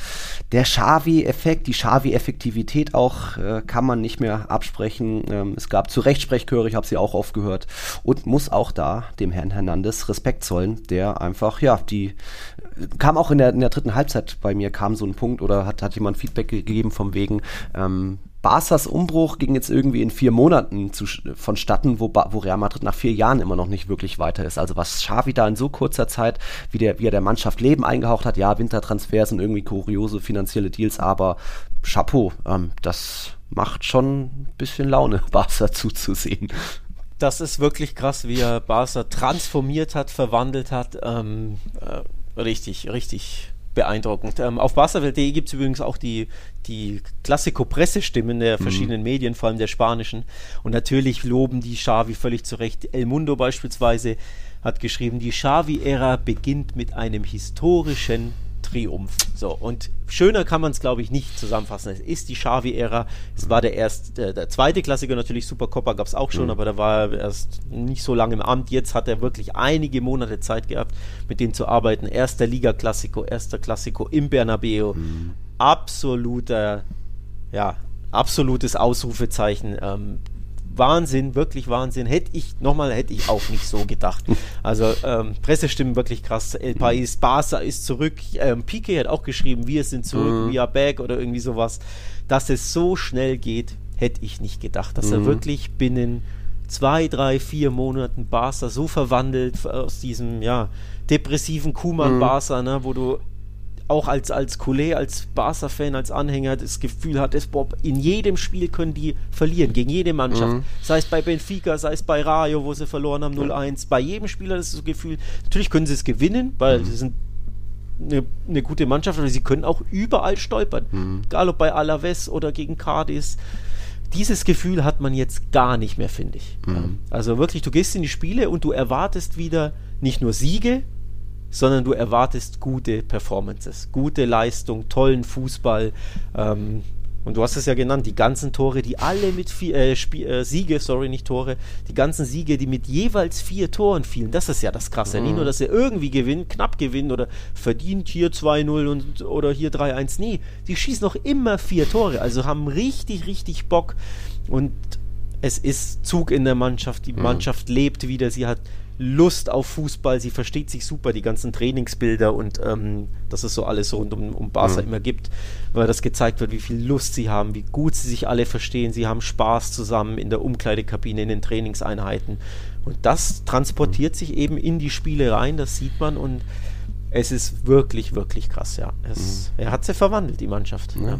Der Xavi-Effekt, die Xavi-Effektivität auch, äh, kann man nicht mehr absprechen. Ähm, es gab zu Recht Sprechchöre, ich habe sie auch oft gehört. Und muss auch da dem Herrn Hernandez Respekt zollen, der einfach, ja, die kam auch in der, in der dritten Halbzeit bei mir, kam so ein Punkt oder hat, hat jemand Feedback gegeben vom wegen, ähm, Barca's Umbruch ging jetzt irgendwie in vier Monaten zu, vonstatten, wo, wo Real Madrid nach vier Jahren immer noch nicht wirklich weiter ist. Also was Xavi da in so kurzer Zeit, wie, der, wie er der Mannschaft Leben eingehaucht hat, ja, Wintertransfers und irgendwie kuriose finanzielle Deals, aber Chapeau, ähm, das macht schon ein bisschen Laune, Barca zuzusehen. Das ist wirklich krass, wie er Barca transformiert hat, verwandelt hat. Ähm, äh, richtig, richtig beeindruckend. Ähm, auf barca.de gibt es übrigens auch die, die Klassiko-Pressestimmen der mhm. verschiedenen mhm. Medien, vor allem der spanischen. Und natürlich loben die Xavi völlig zu Recht. El Mundo beispielsweise hat geschrieben, die Xavi-Ära beginnt mit einem historischen Triumph. So, und schöner kann man es, glaube ich, nicht zusammenfassen. Es ist die Xavi-Ära. Es war der erste, äh, der zweite Klassiker natürlich, Supercopa gab es auch schon, mhm. aber da war er erst nicht so lange im Amt. Jetzt hat er wirklich einige Monate Zeit gehabt, mit denen zu arbeiten. Erster Liga-Klassiko, erster Klassiko im Bernabeu. Mhm. Absoluter, ja, absolutes Ausrufezeichen. Ähm, Wahnsinn, wirklich Wahnsinn. Hätte ich, nochmal, hätte ich auch nicht so gedacht. Also ähm, Pressestimmen wirklich krass. El País, Barca ist zurück. Ähm, Piqué hat auch geschrieben, wir sind zurück, mhm. we are back oder irgendwie sowas. Dass es so schnell geht, hätte ich nicht gedacht. Dass mhm. er wirklich binnen zwei, drei, vier Monaten Barca so verwandelt aus diesem, ja, depressiven Kuman-Barca, mhm. ne, wo du auch als, als Kollege, als Barca-Fan, als Anhänger das Gefühl hat, dass Bob, in jedem Spiel können die verlieren, gegen jede Mannschaft. Mhm. Sei es bei Benfica, sei es bei Rayo, wo sie verloren haben, 0-1. Bei jedem Spieler das, ist das Gefühl, natürlich können sie es gewinnen, weil mhm. sie sind eine, eine, gute Mannschaft, aber sie können auch überall stolpern. Mhm. Egal ob bei Alaves oder gegen Cadiz. Dieses Gefühl hat man jetzt gar nicht mehr, finde ich. Mhm. Also wirklich, du gehst in die Spiele und du erwartest wieder nicht nur Siege, sondern du erwartest gute Performances, gute Leistung, tollen Fußball. Ähm, und du hast es ja genannt, die ganzen Tore, die alle mit vier, äh, äh, Siege, sorry, nicht Tore, die ganzen Siege, die mit jeweils vier Toren fielen, das ist ja das Krasse. Mhm. Nicht nur, dass er irgendwie gewinnt, knapp gewinnt oder verdient hier 2-0 und oder hier 3-1. Nee, die schießen noch immer vier Tore, also haben richtig, richtig Bock. Und es ist Zug in der Mannschaft, die mhm. Mannschaft lebt wieder, sie hat Lust auf Fußball, sie versteht sich super, die ganzen Trainingsbilder und ähm, dass es so alles rund um, um Barca mhm. immer gibt, weil das gezeigt wird, wie viel Lust sie haben, wie gut sie sich alle verstehen, sie haben Spaß zusammen in der Umkleidekabine, in den Trainingseinheiten und das transportiert mhm. sich eben in die Spiele rein, das sieht man und es ist wirklich, wirklich krass, ja. Es, mhm. Er hat sie verwandelt, die Mannschaft. Ja. Ja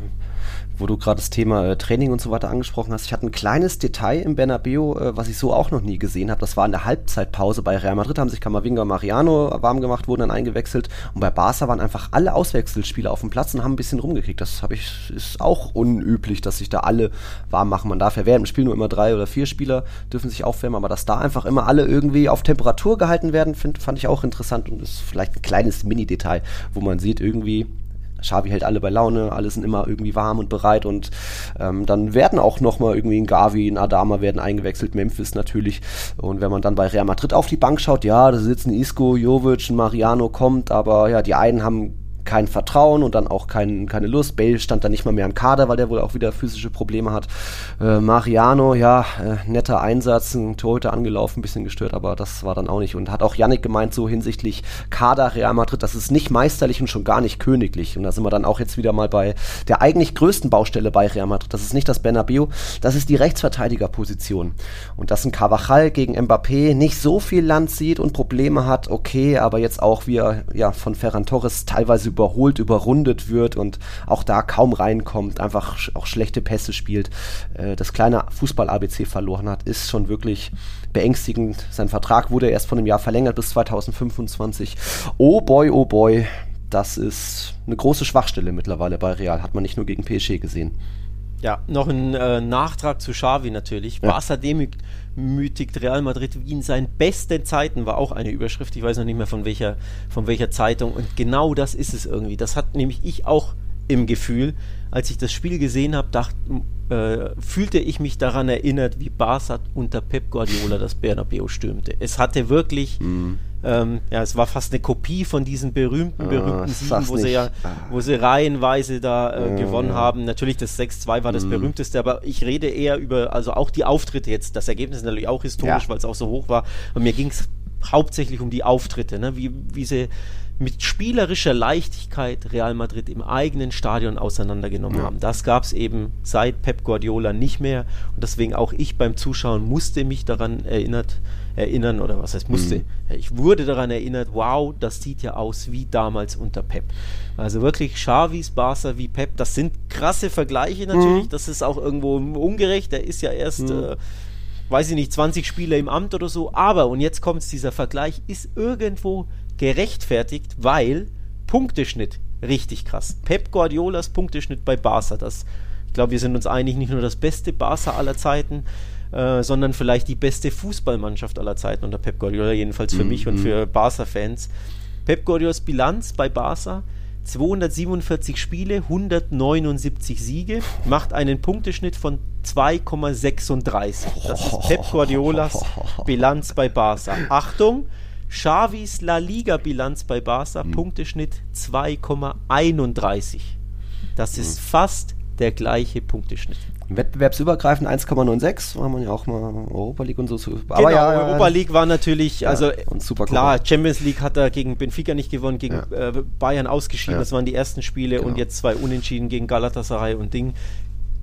wo du gerade das Thema äh, Training und so weiter angesprochen hast. Ich hatte ein kleines Detail im Bernabeu, äh, was ich so auch noch nie gesehen habe. Das war in der Halbzeitpause bei Real Madrid, haben sich Camavinga und Mariano warm gemacht, wurden dann eingewechselt. Und bei Barca waren einfach alle Auswechselspieler auf dem Platz und haben ein bisschen rumgekriegt. Das habe ich, ist auch unüblich, dass sich da alle warm machen. Man darf ja während dem Spiel nur immer drei oder vier Spieler dürfen sich aufwärmen, aber dass da einfach immer alle irgendwie auf Temperatur gehalten werden, find, fand ich auch interessant und ist vielleicht ein kleines Mini-Detail, wo man sieht, irgendwie Xavi hält alle bei Laune, alle sind immer irgendwie warm und bereit und ähm, dann werden auch nochmal irgendwie ein Gavi, ein Adama werden eingewechselt, Memphis natürlich. Und wenn man dann bei Real Madrid auf die Bank schaut, ja, da sitzen Isco, Jovic, Mariano kommt, aber ja, die einen haben kein Vertrauen und dann auch kein, keine Lust. Bale stand da nicht mal mehr im Kader, weil der wohl auch wieder physische Probleme hat. Äh, Mariano, ja, äh, netter Einsatz, ein Torhüter angelaufen, ein bisschen gestört, aber das war dann auch nicht. Und hat auch Yannick gemeint, so hinsichtlich Kader Real Madrid, das ist nicht meisterlich und schon gar nicht königlich. Und da sind wir dann auch jetzt wieder mal bei der eigentlich größten Baustelle bei Real Madrid. Das ist nicht das Bernabeu, das ist die Rechtsverteidigerposition. Und dass ein Carvajal gegen Mbappé nicht so viel Land sieht und Probleme hat, okay, aber jetzt auch wie er ja, von Ferran Torres teilweise überholt, überrundet wird und auch da kaum reinkommt, einfach auch schlechte Pässe spielt, äh, das kleine Fußball-ABC verloren hat, ist schon wirklich beängstigend. Sein Vertrag wurde erst von einem Jahr verlängert bis 2025. Oh boy, oh boy, das ist eine große Schwachstelle mittlerweile bei Real, hat man nicht nur gegen PSG gesehen. Ja, noch ein äh, Nachtrag zu Xavi natürlich. Ja. Barca demütigt Real Madrid wie in seinen besten Zeiten, war auch eine Überschrift. Ich weiß noch nicht mehr von welcher, von welcher Zeitung. Und genau das ist es irgendwie. Das hat nämlich ich auch im Gefühl. Als ich das Spiel gesehen habe, äh, fühlte ich mich daran erinnert, wie Barca unter Pep Guardiola das Bernabeu stürmte. Es hatte wirklich... Mhm ähm, ja, es war fast eine Kopie von diesen berühmten, ah, berühmten oh, Siegen, wo sie ja, wo sie reihenweise da äh, oh, gewonnen haben. Natürlich das 6-2 war das mm. berühmteste, aber ich rede eher über, also auch die Auftritte jetzt. Das Ergebnis ist natürlich auch historisch, ja. weil es auch so hoch war. Und mir ging es hauptsächlich um die Auftritte, ne? wie, wie sie mit spielerischer Leichtigkeit Real Madrid im eigenen Stadion auseinandergenommen ja. haben. Das gab es eben seit Pep Guardiola nicht mehr und deswegen auch ich beim Zuschauen musste mich daran erinnert, erinnern oder was heißt musste. Mhm. Ich wurde daran erinnert, wow, das sieht ja aus wie damals unter Pep. Also wirklich Xavis Barca wie Pep, das sind krasse Vergleiche natürlich, mhm. das ist auch irgendwo ungerecht, der ist ja erst mhm. äh, weiß ich nicht, 20 Spiele im Amt oder so, aber, und jetzt kommt dieser Vergleich, ist irgendwo gerechtfertigt, weil Punkteschnitt richtig krass. Pep Guardiolas Punkteschnitt bei Barca, das, ich glaube, wir sind uns einig, nicht nur das beste Barca aller Zeiten, äh, sondern vielleicht die beste Fußballmannschaft aller Zeiten unter Pep Guardiola, jedenfalls für mm, mich und mhm. für Barca-Fans. Pep Guardiolas Bilanz bei Barca 247 Spiele, 179 Siege, macht einen Punkteschnitt von 2,36. Das ist Pep Guardiolas Bilanz bei Barca. Achtung, Xavis La Liga-Bilanz bei Barca, mhm. Punkteschnitt 2,31. Das ist mhm. fast der gleiche Punkteschnitt. Wettbewerbsübergreifend 1,96, war man ja auch mal Europa League und so. Aber genau, ja, Europa League war natürlich, also klar, Champions League hat er gegen Benfica nicht gewonnen, gegen ja. äh, Bayern ausgeschieden, das waren die ersten Spiele genau. und jetzt zwei Unentschieden gegen Galatasaray und Ding.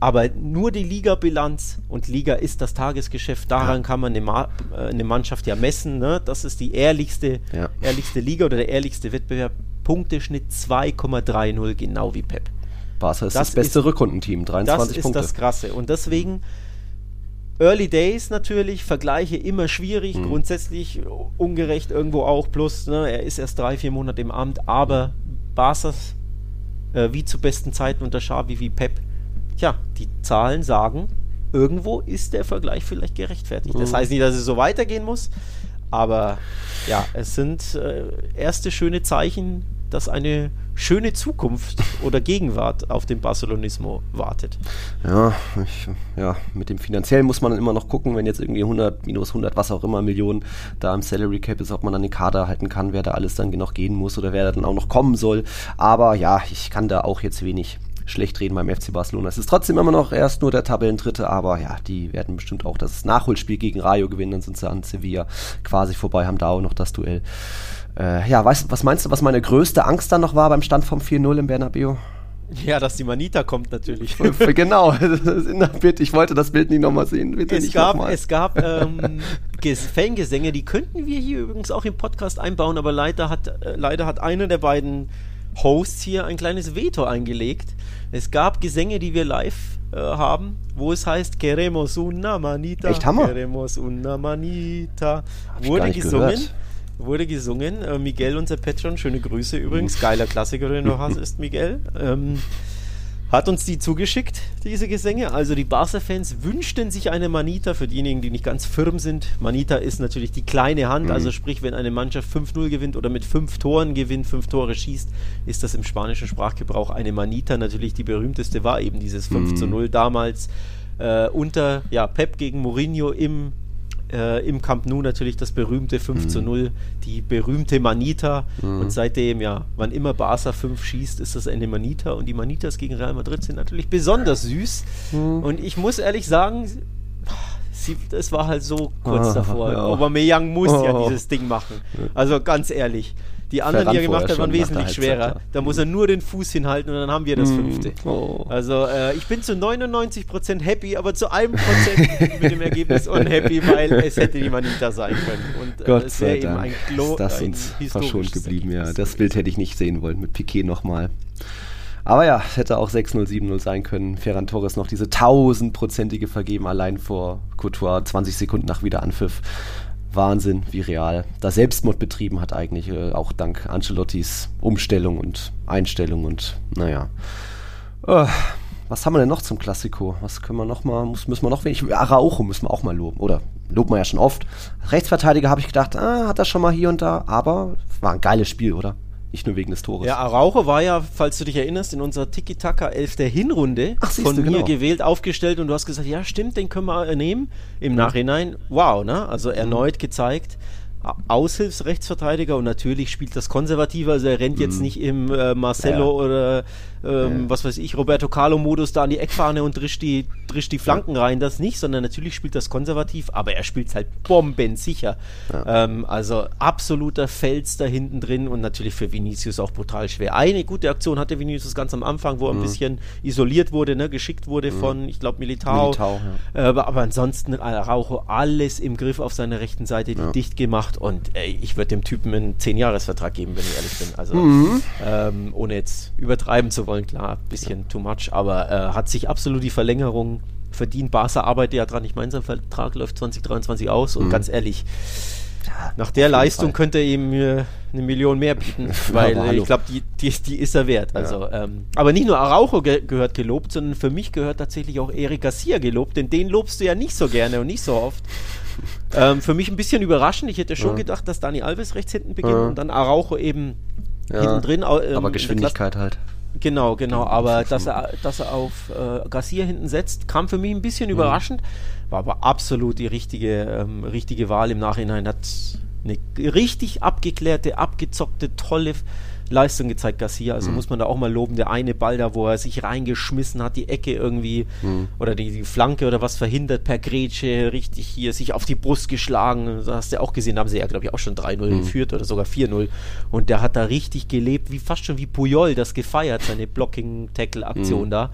Aber nur die Liga-Bilanz und Liga ist das Tagesgeschäft, daran ja. kann man eine, Ma äh, eine, Mannschaft ja messen. Ne? Das ist die ehrlichste, ja. ehrlichste Liga oder der ehrlichste Wettbewerb. Punkteschnitt 2,30, genau wie Pep. Barca ist das, das beste ist, Rückrundenteam, 23 Punkte. Das ist das Krasse. Und deswegen Early Days natürlich, Vergleiche immer schwierig, mhm. grundsätzlich ungerecht irgendwo auch. Plus, ne, er ist erst drei, vier Monate im Amt, aber Barca's äh, wie zu besten Zeiten unter Xavi wie Pep Tja, die Zahlen sagen, irgendwo ist der Vergleich vielleicht gerechtfertigt. Das mhm. heißt nicht, dass es so weitergehen muss, aber ja, es sind äh, erste schöne Zeichen, dass eine schöne Zukunft oder Gegenwart auf dem Barcelonismo wartet. Ja, ich, ja, mit dem finanziellen muss man dann immer noch gucken, wenn jetzt irgendwie 100, minus 100, was auch immer Millionen da im Salary Cap ist, ob man dann den Kader halten kann, wer da alles dann noch gehen muss oder wer da dann auch noch kommen soll. Aber ja, ich kann da auch jetzt wenig schlecht reden beim FC Barcelona. Es ist trotzdem immer noch erst nur der Tabellendritte, aber ja, die werden bestimmt auch das Nachholspiel gegen Rayo gewinnen, dann sind sie an Sevilla quasi vorbei, haben da auch noch das Duell. Äh, ja, weißt, was meinst du, was meine größte Angst dann noch war beim Stand vom 4-0 im Bernabeu? Ja, dass die Manita kommt natürlich. genau, ich wollte das Bild nicht nochmal sehen. Bitte es, gab, es gab ähm, Fangesänge, die könnten wir hier übrigens auch im Podcast einbauen, aber leider hat, äh, leider hat einer der beiden Hosts hier ein kleines Veto eingelegt. Es gab Gesänge, die wir live äh, haben, wo es heißt Queremos una manita. Echt Hammer. Queremos una manita. Wurde gesungen. Gehört wurde gesungen. Äh, Miguel, unser Patron, schöne Grüße übrigens. Geiler Klassiker, den du hast, ist Miguel. Ähm, hat uns die zugeschickt, diese Gesänge. Also die Barca-Fans wünschten sich eine Manita. Für diejenigen, die nicht ganz firm sind, Manita ist natürlich die kleine Hand. Mhm. Also sprich, wenn eine Mannschaft 5-0 gewinnt oder mit 5 Toren gewinnt, 5 Tore schießt, ist das im spanischen Sprachgebrauch eine Manita. Natürlich die berühmteste war eben dieses 5 mhm. 0 damals äh, unter ja, Pep gegen Mourinho im äh, im Camp Nou natürlich das berühmte 5 mhm. zu 0, die berühmte Manita. Mhm. Und seitdem, ja, wann immer Barca 5 schießt, ist das eine Manita. Und die Manitas gegen Real Madrid sind natürlich besonders süß. Mhm. Und ich muss ehrlich sagen, es war halt so kurz ah, davor. Ja. Aubameyang muss oh. ja dieses Ding machen. Also ganz ehrlich. Die anderen, die er gemacht hat, waren wesentlich schwerer. Da muss er nur den Fuß hinhalten und dann haben wir das mm. fünfte. Oh. Also äh, ich bin zu 99% happy, aber zu einem Prozent mit dem Ergebnis unhappy, weil es hätte die Manita sein können. Und äh, es wäre eben ein Klo. Das ein uns verschont geblieben, ja. Das Bild hätte ich nicht sehen wollen mit Piquet nochmal. Aber ja, es hätte auch 6-0, 7-0 sein können. Ferran Torres noch diese tausendprozentige vergeben, allein vor Couture, 20 Sekunden nach Wiederanpfiff. Wahnsinn, wie real da Selbstmord betrieben hat eigentlich, äh, auch dank Ancelottis Umstellung und Einstellung und naja. Äh, was haben wir denn noch zum Klassiko? Was können wir noch mal, muss, müssen wir noch wenig, Araujo müssen wir auch mal loben, oder lobt man ja schon oft. Rechtsverteidiger habe ich gedacht, ah, hat er schon mal hier und da, aber war ein geiles Spiel, oder? Nicht nur wegen des Tores. Ja, Araujo war ja, falls du dich erinnerst, in unserer Tiki-Taka 11 der Hinrunde Ach, von du, mir genau. gewählt, aufgestellt und du hast gesagt, ja stimmt, den können wir nehmen. Im ja. Nachhinein, wow, ne? Also erneut mhm. gezeigt, Aushilfsrechtsverteidiger und natürlich spielt das konservativer, also er rennt mhm. jetzt nicht im äh, Marcelo ja. oder ähm, ja. was weiß ich, Roberto Carlo-Modus da an die Eckfahne und drischt die, drischt die Flanken ja. rein, das nicht, sondern natürlich spielt das konservativ, aber er spielt halt bombensicher. Ja. Ähm, also absoluter Fels da hinten drin und natürlich für Vinicius auch brutal schwer. Eine gute Aktion hatte Vinicius ganz am Anfang, wo er mhm. ein bisschen isoliert wurde, ne, geschickt wurde mhm. von, ich glaube, Militao. Militao äh, aber, aber, ansonsten Araujo alles im Griff auf seiner rechten Seite, die dicht gemacht und ey, ich würde dem Typen einen 10-Jahres-Vertrag geben, wenn ich ehrlich bin. Also mhm. ähm, ohne jetzt übertreiben zu wollen, klar, ein bisschen too much, aber äh, hat sich absolut die Verlängerung verdient. Barca arbeitet ja dran. Ich meine, sein Vertrag läuft 2023 aus und mhm. ganz ehrlich, nach der Leistung Fall. könnte er ihm äh, eine Million mehr bieten, weil äh, ich glaube, die, die, die, ist er wert. Also, ja. ähm, aber nicht nur Araujo ge gehört gelobt, sondern für mich gehört tatsächlich auch Eric Garcia gelobt, denn den lobst du ja nicht so gerne und nicht so oft. Ähm, für mich ein bisschen überraschend. Ich hätte schon ja. gedacht, dass Dani Alves rechts hinten beginnt ja. und dann Araujo eben hinten drin. Ähm, aber Geschwindigkeit halt. Genau, genau, aber dass er, dass er auf äh, Garcia hinten setzt, kam für mich ein bisschen mhm. überraschend, war aber absolut die richtige, ähm, richtige Wahl im Nachhinein. Hat eine richtig abgeklärte, abgezockte, tolle Leistung gezeigt, Garcia. Also mhm. muss man da auch mal loben. Der eine Ball da, wo er sich reingeschmissen hat, die Ecke irgendwie mhm. oder die, die, Flanke oder was verhindert per Grätsche, richtig hier sich auf die Brust geschlagen. Das hast du ja auch gesehen, da haben sie ja, glaube ich, auch schon 3-0 mhm. geführt oder sogar 4-0. Und der hat da richtig gelebt, wie fast schon wie Puyol das gefeiert, seine Blocking-Tackle-Aktion mhm. da.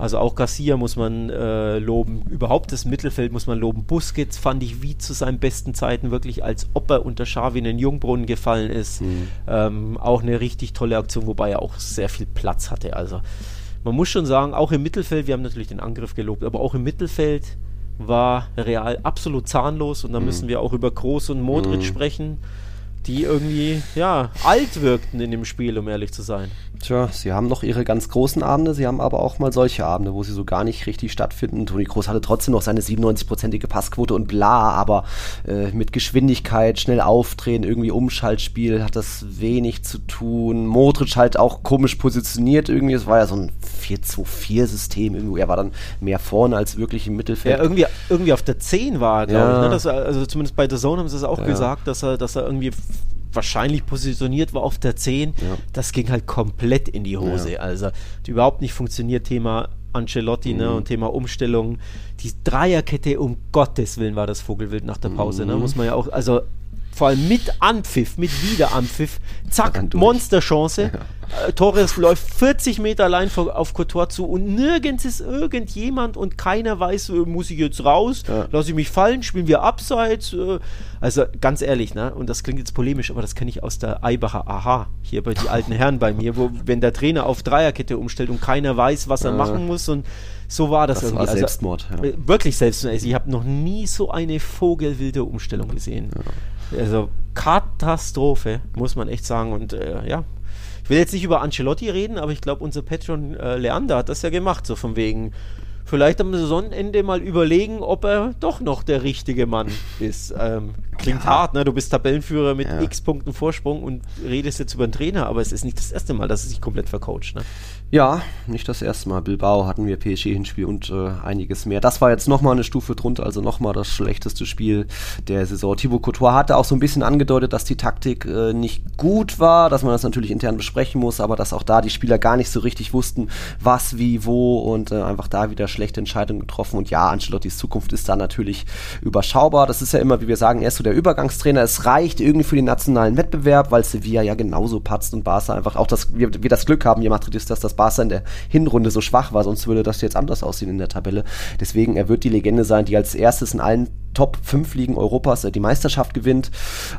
Also auch Garcia muss man äh, loben. Überhaupt das Mittelfeld muss man loben. Busquets fand ich wie zu seinen besten Zeiten wirklich, als ob er unter Xavi in den Jungbrunnen gefallen ist. Mhm. Ähm, auch eine richtig tolle Aktion, wobei er auch sehr viel Platz hatte. Also man muss schon sagen, auch im Mittelfeld, wir haben natürlich den Angriff gelobt, aber auch im Mittelfeld war Real absolut zahnlos und da mhm. müssen wir auch über Groß und Modric mhm. sprechen die irgendwie, ja, alt wirkten in dem Spiel, um ehrlich zu sein. Tja, sie haben noch ihre ganz großen Abende, sie haben aber auch mal solche Abende, wo sie so gar nicht richtig stattfinden. Toni Kroos hatte trotzdem noch seine 97-prozentige Passquote und bla, aber äh, mit Geschwindigkeit, schnell aufdrehen, irgendwie Umschaltspiel hat das wenig zu tun. Modric halt auch komisch positioniert irgendwie, es war ja so ein 4-2-4-System irgendwie, er war dann mehr vorne als wirklich im Mittelfeld. Ja, irgendwie, irgendwie auf der 10 war glaube ja. ich. Ne? Das, also zumindest bei The Zone haben sie es auch ja. gesagt, dass er, dass er irgendwie wahrscheinlich positioniert war auf der 10. Ja. Das ging halt komplett in die Hose. Ja. Also überhaupt nicht funktioniert. Thema Ancelotti ne, mhm. ne, und Thema Umstellung. Die Dreierkette, um Gottes Willen, war das Vogelwild nach der Pause. Ne, mhm. Ne, muss man ja auch, also vor allem mit Anpfiff, mit Wiederanpfiff, zack, Monsterchance. Ja. Äh, Torres läuft 40 Meter allein vor, auf Couture zu und nirgends ist irgendjemand und keiner weiß, äh, muss ich jetzt raus, ja. lasse ich mich fallen, spielen wir abseits. Äh, also ganz ehrlich, ne? und das klingt jetzt polemisch, aber das kenne ich aus der Eibacher Aha, hier bei die alten Herren bei mir, wo wenn der Trainer auf Dreierkette umstellt und keiner weiß, was er machen muss und so war das, das irgendwie. War also, Selbstmord. Ja. Wirklich Selbstmord. Also ich habe noch nie so eine vogelwilde Umstellung gesehen. Ja. Also Katastrophe, muss man echt sagen. Und äh, ja, ich will jetzt nicht über Ancelotti reden, aber ich glaube, unser Patron äh, Leander hat das ja gemacht, so von wegen. Vielleicht am Saisonende mal überlegen, ob er doch noch der richtige Mann ist. Ähm, klingt ja. hart, ne? Du bist Tabellenführer mit ja. x Punkten Vorsprung und redest jetzt über einen Trainer, aber es ist nicht das erste Mal, dass er sich komplett vercoacht, ne? Ja, nicht das erste Mal. Bilbao hatten wir PSG-Hinspiel und äh, einiges mehr. Das war jetzt nochmal eine Stufe drunter, also nochmal das schlechteste Spiel der Saison. Thibaut Courtois hatte auch so ein bisschen angedeutet, dass die Taktik äh, nicht gut war, dass man das natürlich intern besprechen muss, aber dass auch da die Spieler gar nicht so richtig wussten, was, wie, wo und äh, einfach da wieder schlechte Entscheidungen getroffen. Und ja, Ancelottis Zukunft ist da natürlich überschaubar. Das ist ja immer, wie wir sagen, erst so der Übergangstrainer. Es reicht irgendwie für den nationalen Wettbewerb, weil Sevilla ja genauso patzt und Barca einfach auch das, wir, wir das Glück haben, ihr Madridistas, dass Barca in der Hinrunde so schwach war, sonst würde das jetzt anders aussehen in der Tabelle. Deswegen, er wird die Legende sein, die als erstes in allen Top 5 Ligen Europas äh, die Meisterschaft gewinnt.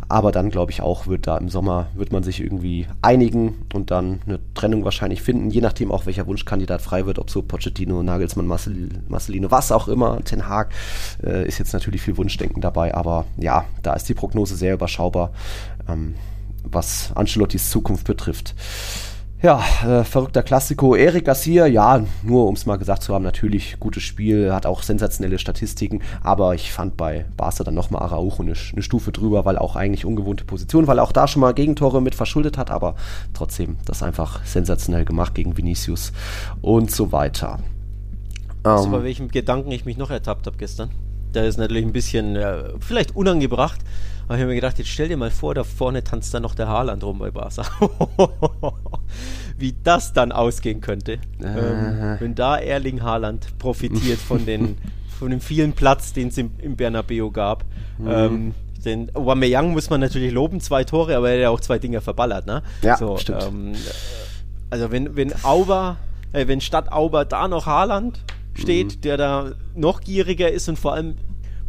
Aber dann, glaube ich, auch wird da im Sommer, wird man sich irgendwie einigen und dann eine Trennung wahrscheinlich finden, je nachdem auch welcher Wunschkandidat frei wird, ob so Pochettino, Nagelsmann, Marcel, Marcelino, was auch immer, Ten Hag, äh, ist jetzt natürlich viel Wunschdenken dabei, aber ja, da ist die Prognose sehr überschaubar, ähm, was Ancelottis Zukunft betrifft. Ja, äh, verrückter Klassiko. Eric Garcia, ja, nur um es mal gesagt zu haben, natürlich gutes Spiel, hat auch sensationelle Statistiken, aber ich fand bei Barca dann nochmal Araujo eine, eine Stufe drüber, weil auch eigentlich ungewohnte Position, weil er auch da schon mal Gegentore mit verschuldet hat, aber trotzdem das einfach sensationell gemacht gegen Vinicius und so weiter. Weißt ähm, du, bei welchem Gedanken ich mich noch ertappt habe gestern? Der ist natürlich ein bisschen, äh, vielleicht unangebracht, aber ich habe mir gedacht, jetzt stell dir mal vor, da vorne tanzt dann noch der Haaland rum bei Barca. Wie das dann ausgehen könnte, ähm, wenn da Erling Haaland profitiert von den von dem vielen Platz, den es im, im Bernabeu gab. Mhm. Ähm, den Aubameyang muss man natürlich loben, zwei Tore, aber er hat ja auch zwei Dinge verballert, ne? Ja, so, stimmt. Ähm, also wenn, wenn Auber, äh, wenn statt Auber da noch Haaland steht, mhm. der da noch gieriger ist und vor allem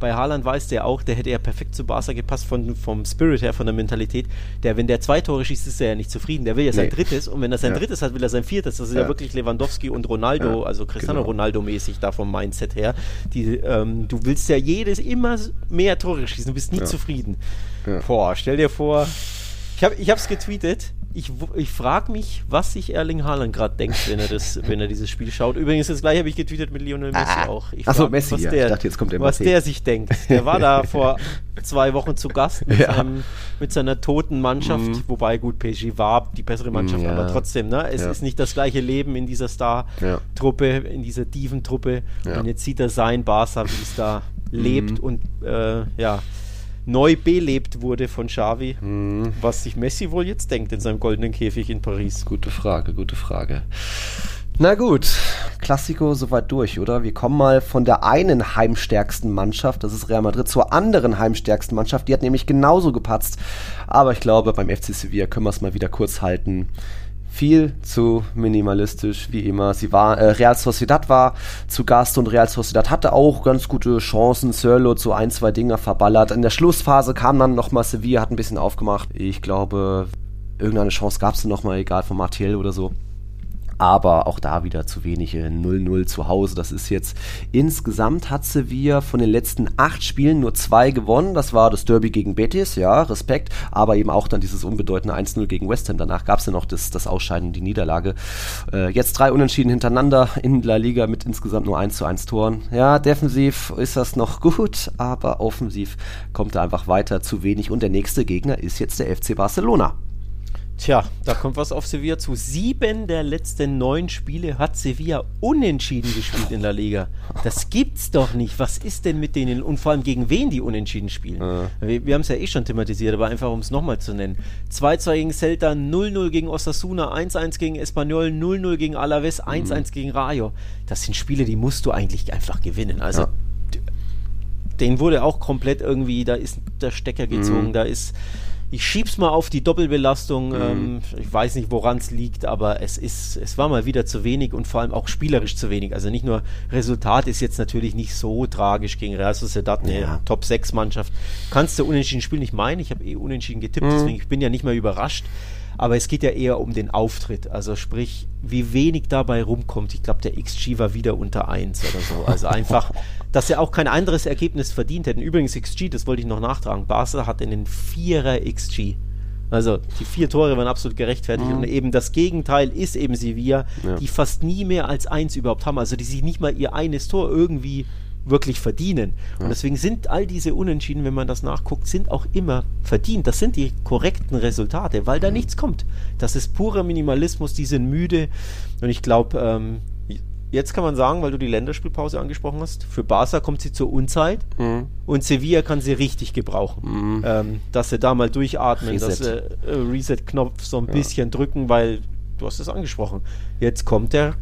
bei Haaland weiß der auch, der hätte ja perfekt zu Barca gepasst von, vom Spirit her, von der Mentalität. Der, wenn der zwei Tore schießt, ist er ja nicht zufrieden. Der will ja sein nee. drittes und wenn er sein ja. drittes hat, will er sein viertes. Das ist ja, ja wirklich Lewandowski und Ronaldo, ja, also Cristiano genau. Ronaldo-mäßig da vom Mindset her. Die, ähm, du willst ja jedes immer mehr Tore schießen, du bist nie zufrieden. Boah, stell dir vor, ich habe es getweetet ich, ich frage mich, was sich Erling Haaland gerade denkt, wenn er das, wenn er dieses Spiel schaut. Übrigens, das gleiche habe ich getweetet mit Lionel Messi ah, auch. Achso, Messi, was ja. der, ich dachte, jetzt kommt der Was der sich denkt. Der war da vor zwei Wochen zu Gast mit, ja. seinem, mit seiner toten Mannschaft, mhm. wobei gut, PSG war die bessere Mannschaft, ja. aber trotzdem, ne? es ist nicht das gleiche Leben in dieser Star-Truppe, in dieser Diven-Truppe. Und jetzt sieht er sein Barca, wie es da mhm. lebt und äh, ja neu belebt wurde von Xavi. Mhm. Was sich Messi wohl jetzt denkt in seinem goldenen Käfig in Paris. Gute Frage, gute Frage. Na gut, Klassiko soweit durch, oder? Wir kommen mal von der einen heimstärksten Mannschaft, das ist Real Madrid, zur anderen heimstärksten Mannschaft. Die hat nämlich genauso gepatzt. Aber ich glaube, beim FC Sevilla können wir es mal wieder kurz halten viel zu minimalistisch, wie immer. Sie war, äh, Real Sociedad war zu Gast und Real Sociedad hatte auch ganz gute Chancen. Sörlot so ein, zwei Dinger verballert. In der Schlussphase kam dann nochmal Sevilla, hat ein bisschen aufgemacht. Ich glaube, irgendeine Chance gab es nochmal, egal von Martial oder so aber auch da wieder zu wenig 0-0 zu Hause. Das ist jetzt insgesamt hat Sevilla von den letzten acht Spielen nur zwei gewonnen. Das war das Derby gegen Betis, ja, Respekt, aber eben auch dann dieses unbedeutende 1-0 gegen West Ham. Danach gab es ja noch das, das Ausscheiden, die Niederlage. Äh, jetzt drei Unentschieden hintereinander in La Liga mit insgesamt nur 1 zu 1 Toren. Ja, defensiv ist das noch gut, aber offensiv kommt er einfach weiter zu wenig und der nächste Gegner ist jetzt der FC Barcelona. Tja, da kommt was auf Sevilla zu. Sieben der letzten neun Spiele hat Sevilla unentschieden gespielt in der Liga. Das gibt's doch nicht. Was ist denn mit denen? Und vor allem gegen wen die unentschieden spielen? Ja. Wir, wir haben es ja eh schon thematisiert, aber einfach um es nochmal zu nennen. 2-2 gegen Celta, 0-0 gegen Osasuna, 1-1 gegen Espanyol, 0-0 gegen Alaves, 1-1 mhm. gegen Rayo. Das sind Spiele, die musst du eigentlich einfach gewinnen. Also ja. den wurde auch komplett irgendwie, da ist der Stecker gezogen, mhm. da ist ich schieb's mal auf die Doppelbelastung. Mhm. Ähm, ich weiß nicht, woran es liegt, aber es ist, es war mal wieder zu wenig und vor allem auch spielerisch zu wenig. Also nicht nur Resultat ist jetzt natürlich nicht so tragisch gegen Real Sociedad, eine ja. Top 6 Mannschaft. Kannst du unentschieden spielen? Ich meine, ich habe eh unentschieden getippt, mhm. deswegen ich bin ja nicht mehr überrascht. Aber es geht ja eher um den Auftritt. Also sprich, wie wenig dabei rumkommt. Ich glaube, der XG war wieder unter 1 oder so. Also einfach, dass sie auch kein anderes Ergebnis verdient hätten. Übrigens XG, das wollte ich noch nachtragen. Barca hat einen Vierer XG. Also die vier Tore waren absolut gerechtfertigt mhm. und eben das Gegenteil ist eben Sevilla, ja. die fast nie mehr als eins überhaupt haben. Also die sich nicht mal ihr eines Tor irgendwie wirklich verdienen. Und deswegen sind all diese Unentschieden, wenn man das nachguckt, sind auch immer verdient. Das sind die korrekten Resultate, weil da mhm. nichts kommt. Das ist purer Minimalismus, die sind müde. Und ich glaube, ähm, jetzt kann man sagen, weil du die Länderspielpause angesprochen hast, für Barca kommt sie zur Unzeit mhm. und Sevilla kann sie richtig gebrauchen. Mhm. Ähm, dass sie da mal durchatmen, Reset. dass sie äh, Reset-Knopf so ein ja. bisschen drücken, weil du hast es angesprochen. Jetzt kommt der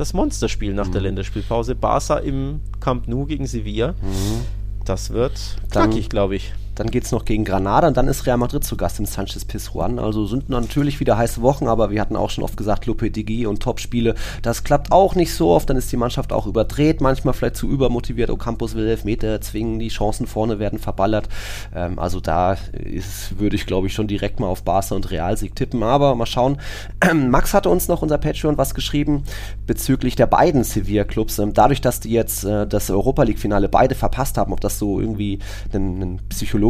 das Monsterspiel nach mhm. der Länderspielpause. Barca im Camp Nou gegen Sevilla. Mhm. Das wird knackig, glaube ich. Dann geht es noch gegen Granada und dann ist Real Madrid zu Gast im Sanchez Pizjuan. Also sind natürlich wieder heiße Wochen, aber wir hatten auch schon oft gesagt, Lopetegui und Topspiele, das klappt auch nicht so oft. Dann ist die Mannschaft auch überdreht, manchmal vielleicht zu übermotiviert. Ocampos will Elfmeter zwingen, die Chancen vorne werden verballert. Ähm, also da ist, würde ich glaube ich schon direkt mal auf Barca und Realsieg tippen. Aber mal schauen. Max hatte uns noch unser Patreon was geschrieben bezüglich der beiden Sevilla-Clubs. Ähm, dadurch, dass die jetzt äh, das Europa League-Finale beide verpasst haben, ob das so irgendwie einen, einen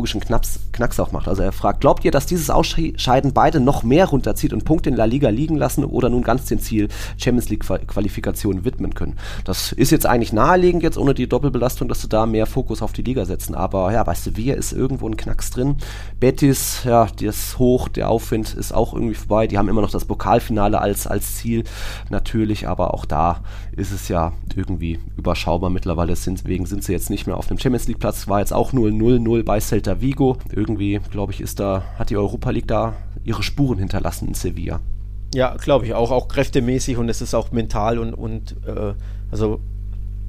psychologischen Knacks, Knacks auch macht. Also er fragt, glaubt ihr, dass dieses Ausscheiden beide noch mehr runterzieht und Punkte in La Liga liegen lassen oder nun ganz dem Ziel Champions League Qualifikation widmen können? Das ist jetzt eigentlich naheliegend jetzt ohne die Doppelbelastung, dass sie da mehr Fokus auf die Liga setzen. Aber ja, weißt du, Sevilla ist irgendwo ein Knacks drin. Betis, ja, das Hoch, der Aufwind ist auch irgendwie vorbei. Die haben immer noch das Pokalfinale als, als Ziel natürlich, aber auch da ist es ja irgendwie überschaubar mittlerweile. Deswegen sind sie jetzt nicht mehr auf dem Champions League Platz. War jetzt auch 0-0-0 bei Celta Vigo. Irgendwie, glaube ich, ist da, hat die Europa League da ihre Spuren hinterlassen in Sevilla. Ja, glaube ich auch, auch kräftemäßig und es ist auch mental und, und äh, also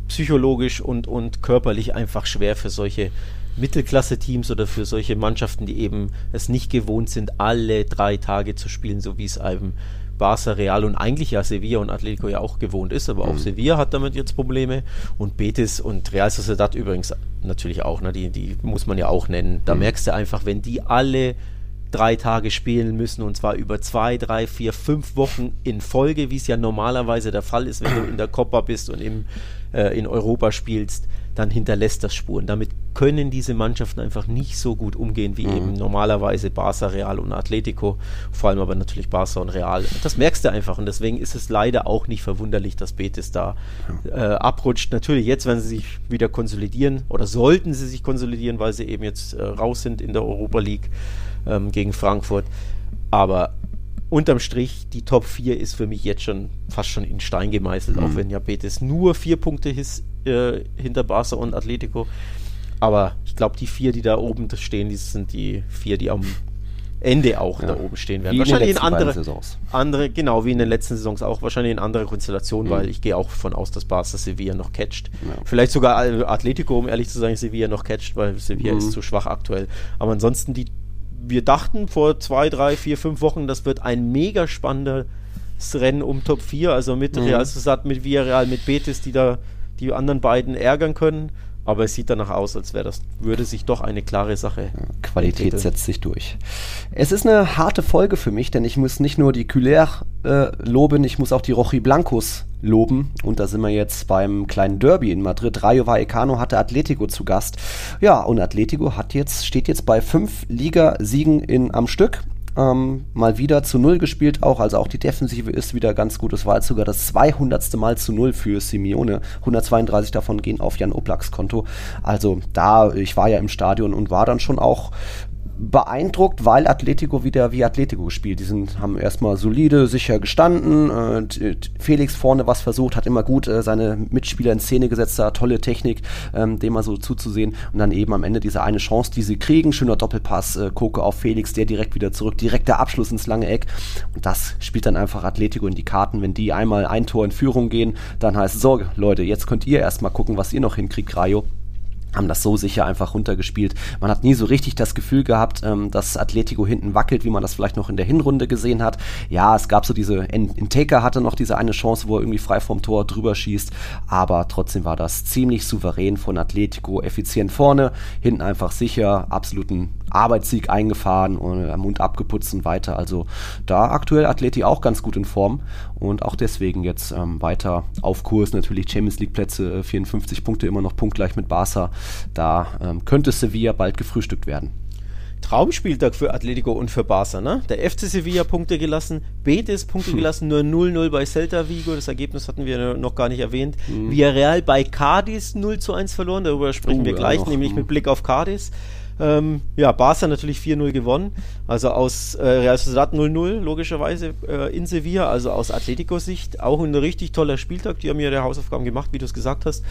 psychologisch und, und körperlich einfach schwer für solche Mittelklasse-Teams oder für solche Mannschaften, die eben es nicht gewohnt sind, alle drei Tage zu spielen, so wie es eben Barca, Real und eigentlich ja Sevilla und Atletico ja auch gewohnt ist, aber auch mhm. Sevilla hat damit jetzt Probleme und Betis und Real Sociedad übrigens natürlich auch, ne, die, die muss man ja auch nennen. Da mhm. merkst du einfach, wenn die alle drei Tage spielen müssen und zwar über zwei, drei, vier, fünf Wochen in Folge, wie es ja normalerweise der Fall ist, wenn du in der Copa bist und im, äh, in Europa spielst, dann hinterlässt das Spuren. Damit können diese Mannschaften einfach nicht so gut umgehen wie mhm. eben normalerweise Barca, Real und Atletico, vor allem aber natürlich Barca und Real. Das merkst du einfach und deswegen ist es leider auch nicht verwunderlich, dass Betis da äh, abrutscht. Natürlich jetzt, wenn sie sich wieder konsolidieren oder sollten sie sich konsolidieren, weil sie eben jetzt äh, raus sind in der Europa League ähm, gegen Frankfurt. Aber unterm Strich, die Top 4 ist für mich jetzt schon fast schon in Stein gemeißelt, mhm. auch wenn ja Betis nur vier Punkte his, äh, hinter Barca und Atletico. Aber ich glaube, die vier, die da oben stehen, die sind die vier, die am Ende auch ja. da oben stehen werden. Wie wahrscheinlich in, in andere Saisons. Andere, genau, wie in den letzten Saisons auch, wahrscheinlich in andere Konstellationen, mhm. weil ich gehe auch von aus, dass Barca Sevilla noch catcht. Ja. Vielleicht sogar Atletico, um ehrlich zu sein, Sevilla noch catcht, weil Sevilla mhm. ist zu schwach aktuell. Aber ansonsten, die, wir dachten vor zwei, drei, vier, fünf Wochen, das wird ein mega spannendes Rennen um Top 4, also mit mhm. Real Sociedad, mit Villarreal, mit Betis, die da die anderen beiden ärgern können. Aber es sieht danach aus, als wäre das, würde sich doch eine klare Sache. Qualität entwickeln. setzt sich durch. Es ist eine harte Folge für mich, denn ich muss nicht nur die Culer äh, loben, ich muss auch die Rochi Blancos loben. Und da sind wir jetzt beim kleinen Derby in Madrid. Rayo Vallecano hatte Atletico zu Gast. Ja, und Atletico hat jetzt, steht jetzt bei fünf Ligasiegen in, am Stück ähm, mal wieder zu Null gespielt auch, also auch die Defensive ist wieder ganz gut. Es war jetzt sogar das 200. Mal zu Null für Simeone. 132 davon gehen auf Jan Oblaks Konto. Also da, ich war ja im Stadion und war dann schon auch beeindruckt, weil Atletico wieder wie Atletico gespielt. Die sind, haben erstmal solide, sicher gestanden. Äh, Felix vorne was versucht, hat immer gut äh, seine Mitspieler in Szene gesetzt, da tolle Technik, ähm, dem mal so zuzusehen. Und dann eben am Ende diese eine Chance, die sie kriegen. Schöner Doppelpass, äh, Koke auf Felix, der direkt wieder zurück, direkter Abschluss ins lange Eck. Und das spielt dann einfach Atletico in die Karten. Wenn die einmal ein Tor in Führung gehen, dann heißt es, so, Leute, jetzt könnt ihr erstmal gucken, was ihr noch hinkriegt, Rayo haben das so sicher einfach runtergespielt. Man hat nie so richtig das Gefühl gehabt, ähm, dass Atletico hinten wackelt, wie man das vielleicht noch in der Hinrunde gesehen hat. Ja, es gab so diese, Inteka hatte noch diese eine Chance, wo er irgendwie frei vom Tor drüber schießt, aber trotzdem war das ziemlich souverän von Atletico, effizient vorne, hinten einfach sicher, absoluten Arbeitssieg eingefahren und am Mund abgeputzt und weiter. Also da aktuell Atleti auch ganz gut in Form und auch deswegen jetzt ähm, weiter auf Kurs. Natürlich Champions League Plätze, 54 äh, Punkte immer noch punktgleich mit Barca. Da ähm, könnte Sevilla bald gefrühstückt werden. Traumspieltag für Atletico und für Barca, ne? Der FC Sevilla Punkte gelassen, Betis Punkte hm. gelassen, nur 0-0 bei Celta Vigo, das Ergebnis hatten wir noch gar nicht erwähnt. Hm. Villarreal bei Cadiz 0 zu 1 verloren, darüber sprechen uh, wir gleich, ja, nämlich hm. mit Blick auf Cadiz. Ähm, ja, Barca natürlich 4-0 gewonnen. Also aus äh, Real Sociedad 0-0, logischerweise äh, in Sevilla. Also aus Atletico-Sicht auch ein richtig toller Spieltag. Die haben ja der Hausaufgaben gemacht, wie du es gesagt hast.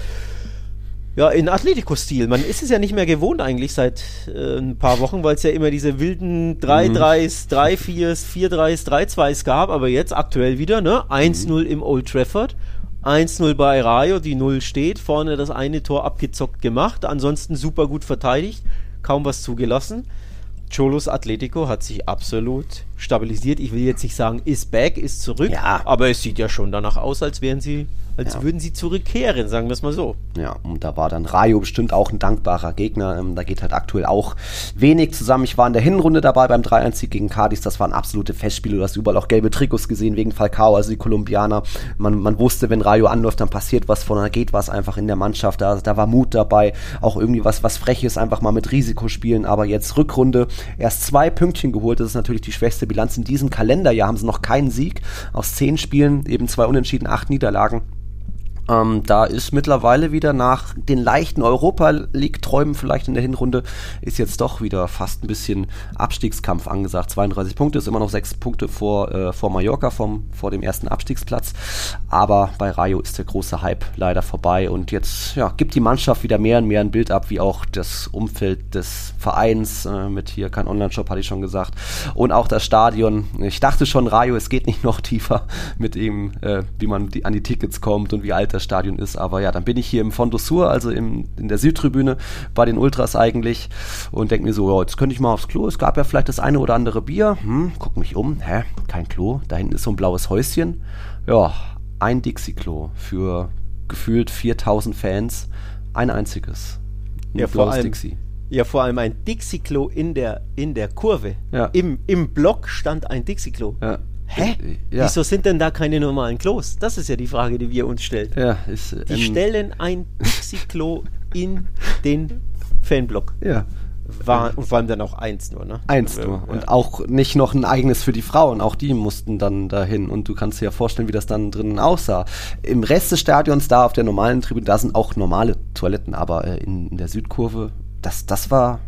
Ja, in Atletico-Stil. Man ist es ja nicht mehr gewohnt eigentlich seit äh, ein paar Wochen, weil es ja immer diese wilden 3-3s, 3-4s, 4-3s, 3-2s gab, aber jetzt aktuell wieder, ne? 1-0 mhm. im Old Trafford. 1-0 bei Rayo, die 0 steht, vorne das eine Tor abgezockt gemacht, ansonsten super gut verteidigt kaum was zugelassen. Cholos Atletico hat sich absolut stabilisiert. Ich will jetzt nicht sagen, ist back, ist zurück, ja. aber es sieht ja schon danach aus, als wären sie als ja. würden sie zurückkehren, sagen wir es mal so. Ja, und da war dann Rayo bestimmt auch ein dankbarer Gegner. Ähm, da geht halt aktuell auch wenig zusammen. Ich war in der Hinrunde dabei beim 3-1-Sieg gegen Cadiz. Das waren absolute Festspiele. Du hast überall auch gelbe Trikots gesehen wegen Falcao, also die Kolumbianer. Man, man wusste, wenn Rayo anläuft, dann passiert was von, da geht was einfach in der Mannschaft. Da, da war Mut dabei. Auch irgendwie was, was Freches, einfach mal mit Risiko spielen. Aber jetzt Rückrunde erst zwei Pünktchen geholt. Das ist natürlich die schwächste Bilanz in diesem Kalenderjahr. Haben sie noch keinen Sieg. Aus zehn Spielen eben zwei Unentschieden, acht Niederlagen. Ähm, da ist mittlerweile wieder nach den leichten Europa League-Träumen vielleicht in der Hinrunde, ist jetzt doch wieder fast ein bisschen Abstiegskampf angesagt. 32 Punkte ist immer noch sechs Punkte vor, äh, vor Mallorca, vom, vor dem ersten Abstiegsplatz. Aber bei Rayo ist der große Hype leider vorbei und jetzt ja, gibt die Mannschaft wieder mehr und mehr ein Bild ab, wie auch das Umfeld des Vereins äh, mit hier kein Online-Shop, hatte ich schon gesagt. Und auch das Stadion. Ich dachte schon, Rayo, es geht nicht noch tiefer mit ihm, äh, wie man die, an die Tickets kommt und wie alt das das Stadion ist. Aber ja, dann bin ich hier im Fondo Sur, also im, in der Südtribüne bei den Ultras eigentlich und denke mir so, oh, jetzt könnte ich mal aufs Klo. Es gab ja vielleicht das eine oder andere Bier. Hm, guck mich um. Hä? Kein Klo. Da hinten ist so ein blaues Häuschen. Ja, ein Dixie-Klo für gefühlt 4000 Fans. Ein einziges. Ein ja, vor allem, Dixie. Ja, vor allem ein Dixie-Klo in der, in der Kurve. Ja. Im, Im Block stand ein Dixie-Klo. Ja. Hä? Äh, ja. Wieso sind denn da keine normalen Klos? Das ist ja die Frage, die wir uns stellen. Ja, ist, die ähm, stellen ein Dixie-Klo in den Fanblock. Ja. War, und vor allem dann auch eins nur, ne? Eins nur. Und auch nicht noch ein eigenes für die Frauen. Auch die mussten dann dahin. Und du kannst dir ja vorstellen, wie das dann drinnen aussah. Im Rest des Stadions, da auf der normalen Tribüne, da sind auch normale Toiletten. Aber äh, in, in der Südkurve, das, das war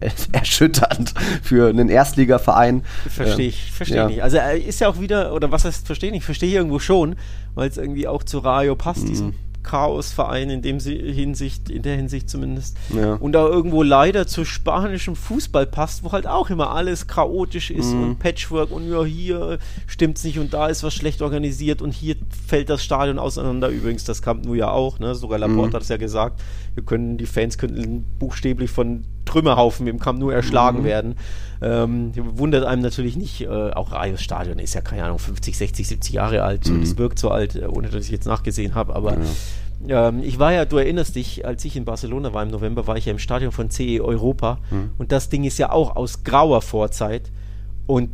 erschütternd für einen Erstligaverein. Verstehe ich, verstehe ja. nicht. Also er ist ja auch wieder, oder was heißt verstehe ich, verstehe ich irgendwo schon, weil es irgendwie auch zu Rayo passt, mhm. diesem Chaosverein in dem Hinsicht, in der Hinsicht zumindest. Ja. Und da irgendwo leider zu spanischem Fußball passt, wo halt auch immer alles chaotisch ist mhm. und Patchwork und ja, hier stimmt's nicht und da ist was schlecht organisiert und hier fällt das Stadion auseinander. Übrigens, das Camp Nou ja auch, ne? Sogar Laporte mhm. hat es ja gesagt. Wir können, die Fans könnten buchstäblich von Trümmerhaufen im Camp Nou erschlagen mhm. werden. Ähm, wundert einem natürlich nicht, äh, auch Rayos Stadion ist ja, keine Ahnung, 50, 60, 70 Jahre alt. Mhm. Das wirkt so alt, äh, ohne dass ich jetzt nachgesehen habe, aber ja. ähm, ich war ja, du erinnerst dich, als ich in Barcelona war im November, war ich ja im Stadion von CE Europa mhm. und das Ding ist ja auch aus grauer Vorzeit und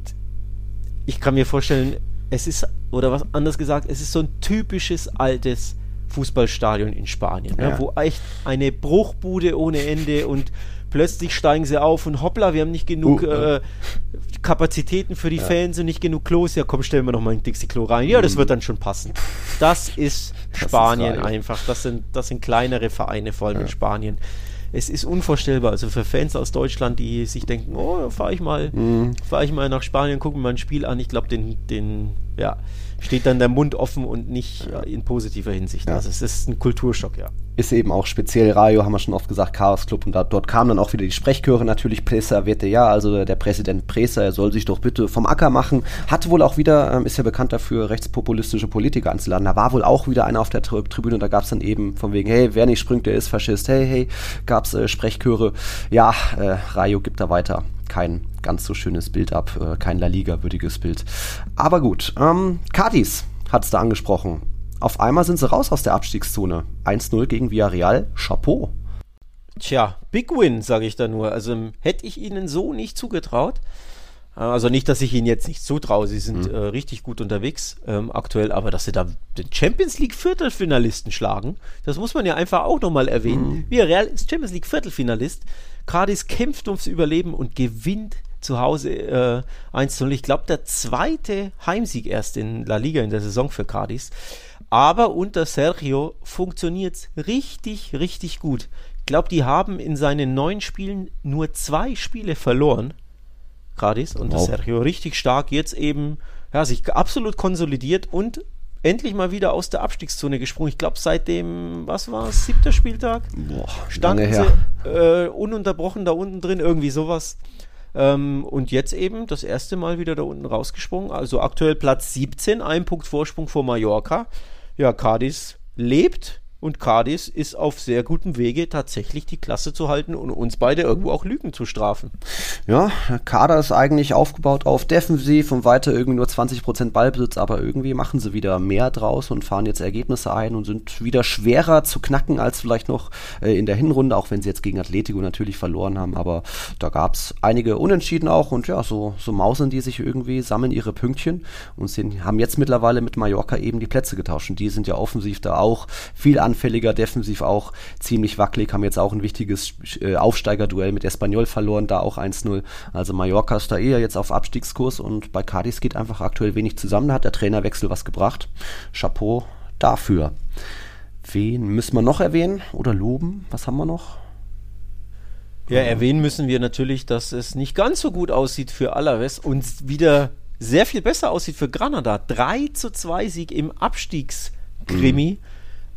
ich kann mir vorstellen, es ist, oder was anders gesagt, es ist so ein typisches altes Fußballstadion in Spanien, ne, ja. ne, wo echt eine Bruchbude ohne Ende und plötzlich steigen sie auf und hoppla, wir haben nicht genug uh, äh, Kapazitäten für die ja. Fans und nicht genug Klos. Ja, komm, stellen wir noch mal ein Dixie-Klo rein. Ja, das mhm. wird dann schon passen. Das ist das Spanien ist einfach. Das sind, das sind kleinere Vereine, vor allem ja. in Spanien. es ist unvorstellbar. Also für Fans aus Deutschland, die sich denken, oh, fahre ich mal, mhm. fahre ich mal nach Spanien, gucke mir mal ein Spiel an. Ich glaube, den, den, ja, steht dann der Mund offen und nicht ja. in positiver Hinsicht. Ja. Also es ist ein Kulturschock, ja. Ist eben auch speziell Rayo, haben wir schon oft gesagt, Chaos Club und da, dort kamen dann auch wieder die Sprechchöre natürlich, Presa wette ja, also der Präsident Presa, er soll sich doch bitte vom Acker machen, hat wohl auch wieder, ähm, ist ja bekannt dafür, rechtspopulistische Politiker anzuladen, da war wohl auch wieder einer auf der Tri Tribüne, da gab es dann eben von wegen, hey, wer nicht springt, der ist Faschist, hey, hey, gab es äh, Sprechchöre, ja, äh, Rayo gibt da weiter kein ganz so schönes Bild ab, äh, kein La Liga-würdiges Bild. Aber gut, ähm, Cardis hat es da angesprochen. Auf einmal sind sie raus aus der Abstiegszone. 1-0 gegen Villarreal, Chapeau. Tja, Big Win, sage ich da nur. Also hätte ich ihnen so nicht zugetraut. Äh, also nicht, dass ich ihnen jetzt nicht zutraue, sie sind mhm. äh, richtig gut unterwegs ähm, aktuell, aber dass sie da den Champions League Viertelfinalisten schlagen, das muss man ja einfach auch nochmal erwähnen. Mhm. Villarreal ist Champions League Viertelfinalist. Cardis kämpft ums Überleben und gewinnt zu Hause äh, 1 0. Ich glaube, der zweite Heimsieg erst in La Liga in der Saison für Cardis. Aber unter Sergio funktioniert es richtig, richtig gut. Ich glaube, die haben in seinen neun Spielen nur zwei Spiele verloren. Cardis unter wow. Sergio richtig stark. Jetzt eben ja, sich absolut konsolidiert und endlich mal wieder aus der Abstiegszone gesprungen. Ich glaube, seit dem, was war es, siebter Spieltag? Boah, standen sie äh, ununterbrochen da unten drin, irgendwie sowas. Ähm, und jetzt eben das erste Mal wieder da unten rausgesprungen. Also aktuell Platz 17, ein Punkt Vorsprung vor Mallorca. Ja, Cadiz lebt und Cardis ist auf sehr gutem Wege, tatsächlich die Klasse zu halten und uns beide irgendwo auch Lügen zu strafen. Ja, Kader ist eigentlich aufgebaut auf defensiv und weiter irgendwie nur 20% Ballbesitz, aber irgendwie machen sie wieder mehr draus und fahren jetzt Ergebnisse ein und sind wieder schwerer zu knacken als vielleicht noch äh, in der Hinrunde, auch wenn sie jetzt gegen Atletico natürlich verloren haben. Aber da gab es einige Unentschieden auch und ja, so, so mausen die sich irgendwie, sammeln ihre Pünktchen und sind, haben jetzt mittlerweile mit Mallorca eben die Plätze getauscht. Und die sind ja offensiv da auch viel an anfälliger, defensiv auch ziemlich wackelig, haben jetzt auch ein wichtiges äh, Aufsteigerduell mit Espanyol verloren, da auch 1-0. Also Mallorca ist da eher jetzt auf Abstiegskurs und bei Cadiz geht einfach aktuell wenig zusammen. Da hat der Trainerwechsel was gebracht. Chapeau dafür. Wen müssen wir noch erwähnen oder loben? Was haben wir noch? Ja, erwähnen müssen wir natürlich, dass es nicht ganz so gut aussieht für Alaves und wieder sehr viel besser aussieht für Granada. 3 zu 2 Sieg im Abstiegskrimi. Mhm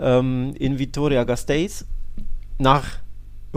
ähm, in Vitoria Gasteiz nach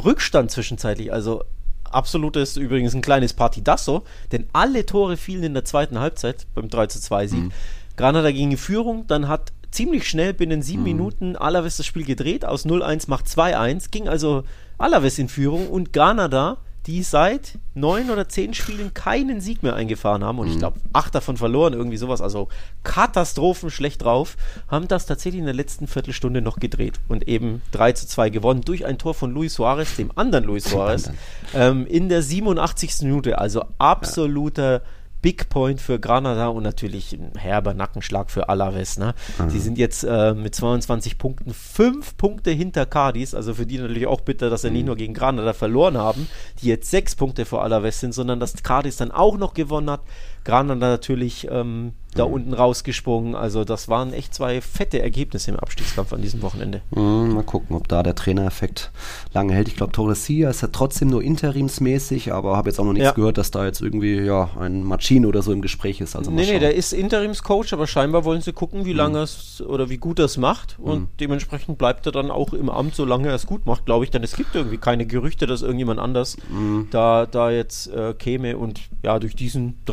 Rückstand zwischenzeitlich, also absolutes, übrigens ein kleines Partidasso, denn alle Tore fielen in der zweiten Halbzeit beim 3 zu 2 Sieg. Mhm. Granada ging in Führung, dann hat ziemlich schnell binnen sieben mhm. Minuten Alaves das Spiel gedreht, aus 0-1 macht 2-1, ging also Alaves in Führung und Granada die seit neun oder zehn Spielen keinen Sieg mehr eingefahren haben und mhm. ich glaube acht davon verloren, irgendwie sowas, also Katastrophen schlecht drauf, haben das tatsächlich in der letzten Viertelstunde noch gedreht und eben 3 zu 2 gewonnen durch ein Tor von Luis Suarez, dem anderen Luis Suarez, ähm, in der 87. Minute, also absoluter ja. Big Point für Granada und natürlich ein herber Nackenschlag für Alaves. Ne? Mhm. Sie sind jetzt äh, mit 22 Punkten fünf Punkte hinter Cadiz, also für die natürlich auch bitter, dass sie mhm. nicht nur gegen Granada verloren haben, die jetzt sechs Punkte vor Alaves sind, sondern dass Cadiz dann auch noch gewonnen hat. Granada natürlich ähm, da mhm. unten rausgesprungen. Also das waren echt zwei fette Ergebnisse im Abstiegskampf an diesem Wochenende. Mhm, mal gucken, ob da der Trainereffekt lange hält. Ich glaube, Torresia ist ja trotzdem nur interimsmäßig, aber habe jetzt auch noch nichts ja. gehört, dass da jetzt irgendwie ja ein Machino oder so im Gespräch ist. Also nee, nee, der ist Interimscoach, aber scheinbar wollen sie gucken, wie mhm. lange es oder wie gut er es macht und mhm. dementsprechend bleibt er dann auch im Amt, solange er es gut macht, glaube ich. Denn es gibt irgendwie keine Gerüchte, dass irgendjemand anders mhm. da, da jetzt äh, käme und ja, durch diesen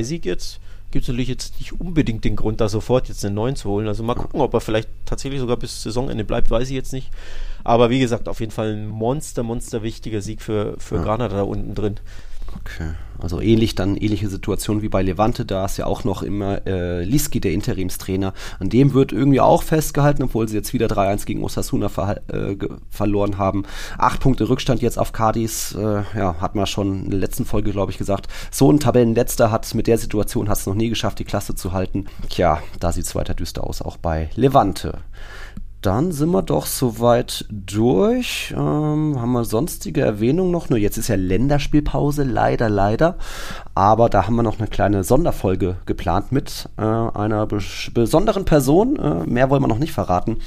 3-2-Sieg jetzt gibt es natürlich jetzt nicht unbedingt den Grund, da sofort jetzt einen neuen zu holen. Also mal gucken, ob er vielleicht tatsächlich sogar bis Saisonende bleibt, weiß ich jetzt nicht. Aber wie gesagt, auf jeden Fall ein Monster, monster wichtiger Sieg für, für ja. Granada da unten drin. Okay. Also ähnlich dann, ähnliche Situation wie bei Levante, da ist ja auch noch immer äh, Liski, der Interimstrainer. An dem wird irgendwie auch festgehalten, obwohl sie jetzt wieder 3-1 gegen Osasuna ver äh, verloren haben. Acht Punkte Rückstand jetzt auf Cadiz, äh, ja, hat man schon in der letzten Folge, glaube ich, gesagt. So ein Tabellenletzter hat mit der Situation hat es noch nie geschafft, die Klasse zu halten. Tja, da sieht es weiter düster aus, auch bei Levante. Dann sind wir doch soweit durch. Ähm, haben wir sonstige Erwähnungen noch? Nur jetzt ist ja Länderspielpause, leider, leider. Aber da haben wir noch eine kleine Sonderfolge geplant mit äh, einer besonderen Person. Äh, mehr wollen wir noch nicht verraten,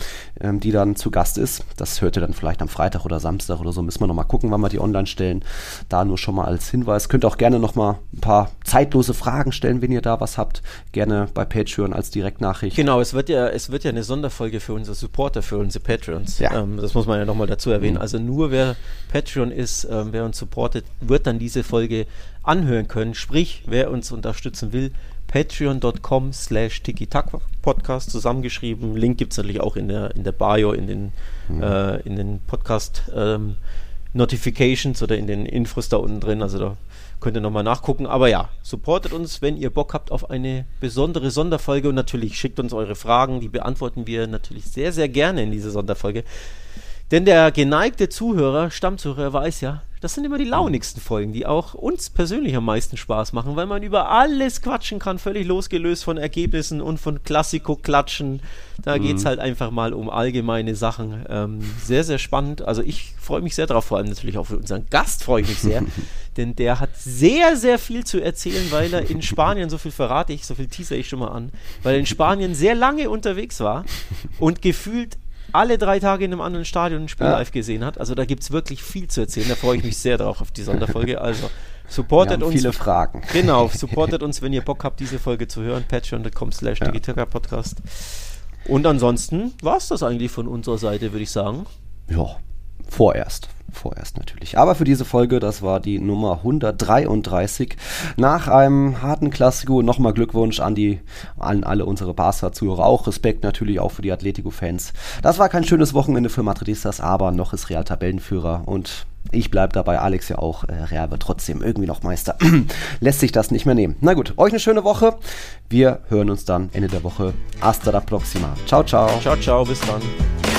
ähm, die dann zu Gast ist. Das hört ihr dann vielleicht am Freitag oder Samstag oder so. Müssen wir noch mal gucken, wann wir die online stellen. Da nur schon mal als Hinweis. Könnt auch gerne noch mal ein paar zeitlose Fragen stellen, wenn ihr da was habt. Gerne bei Patreon als Direktnachricht. Genau, es wird ja, es wird ja eine Sonderfolge für unsere Supporter, für unsere Patrons. Ja. Ähm, das muss man ja noch mal dazu erwähnen. Mhm. Also nur wer Patreon ist, ähm, wer uns supportet, wird dann diese Folge anhören können. Sprich, wer uns unterstützen will, patreon.com slash podcast zusammengeschrieben. Link gibt es natürlich auch in der, in der Bio, in den, mhm. äh, in den Podcast ähm, Notifications oder in den Infos da unten drin. Also da könnt ihr nochmal nachgucken. Aber ja, supportet uns, wenn ihr Bock habt auf eine besondere Sonderfolge und natürlich schickt uns eure Fragen. Die beantworten wir natürlich sehr, sehr gerne in dieser Sonderfolge. Denn der geneigte Zuhörer, Stammzuhörer, weiß ja, das sind immer die launigsten Folgen, die auch uns persönlich am meisten Spaß machen, weil man über alles quatschen kann, völlig losgelöst von Ergebnissen und von Klassiko-Klatschen. Da mhm. geht es halt einfach mal um allgemeine Sachen. Ähm, sehr, sehr spannend. Also ich freue mich sehr drauf, vor allem natürlich auch für unseren Gast freue ich mich sehr, denn der hat sehr, sehr viel zu erzählen, weil er in Spanien, so viel verrate ich, so viel teaser ich schon mal an, weil er in Spanien sehr lange unterwegs war und gefühlt alle drei Tage in einem anderen Stadion ein Spiel ja. live gesehen hat. Also da gibt es wirklich viel zu erzählen. Da freue ich mich sehr drauf auf die Sonderfolge. Also supportet uns. Viele Fragen. Genau, supportet uns, wenn ihr Bock habt, diese Folge zu hören. Patreon.com slash ja. Podcast. Und ansonsten war es das eigentlich von unserer Seite, würde ich sagen. Ja, vorerst vorerst natürlich. Aber für diese Folge, das war die Nummer 133. Nach einem harten Klassiko nochmal Glückwunsch an die an alle unsere Barca-Zuhörer. Auch Respekt natürlich auch für die Atletico-Fans. Das war kein schönes Wochenende für Madridistas, aber noch ist Real Tabellenführer und ich bleibe dabei, Alex ja auch. Äh, Real wird trotzdem irgendwie noch Meister. Lässt sich das nicht mehr nehmen. Na gut, euch eine schöne Woche. Wir hören uns dann Ende der Woche. Hasta la próxima. Ciao, ciao. Ciao, ciao. Bis dann.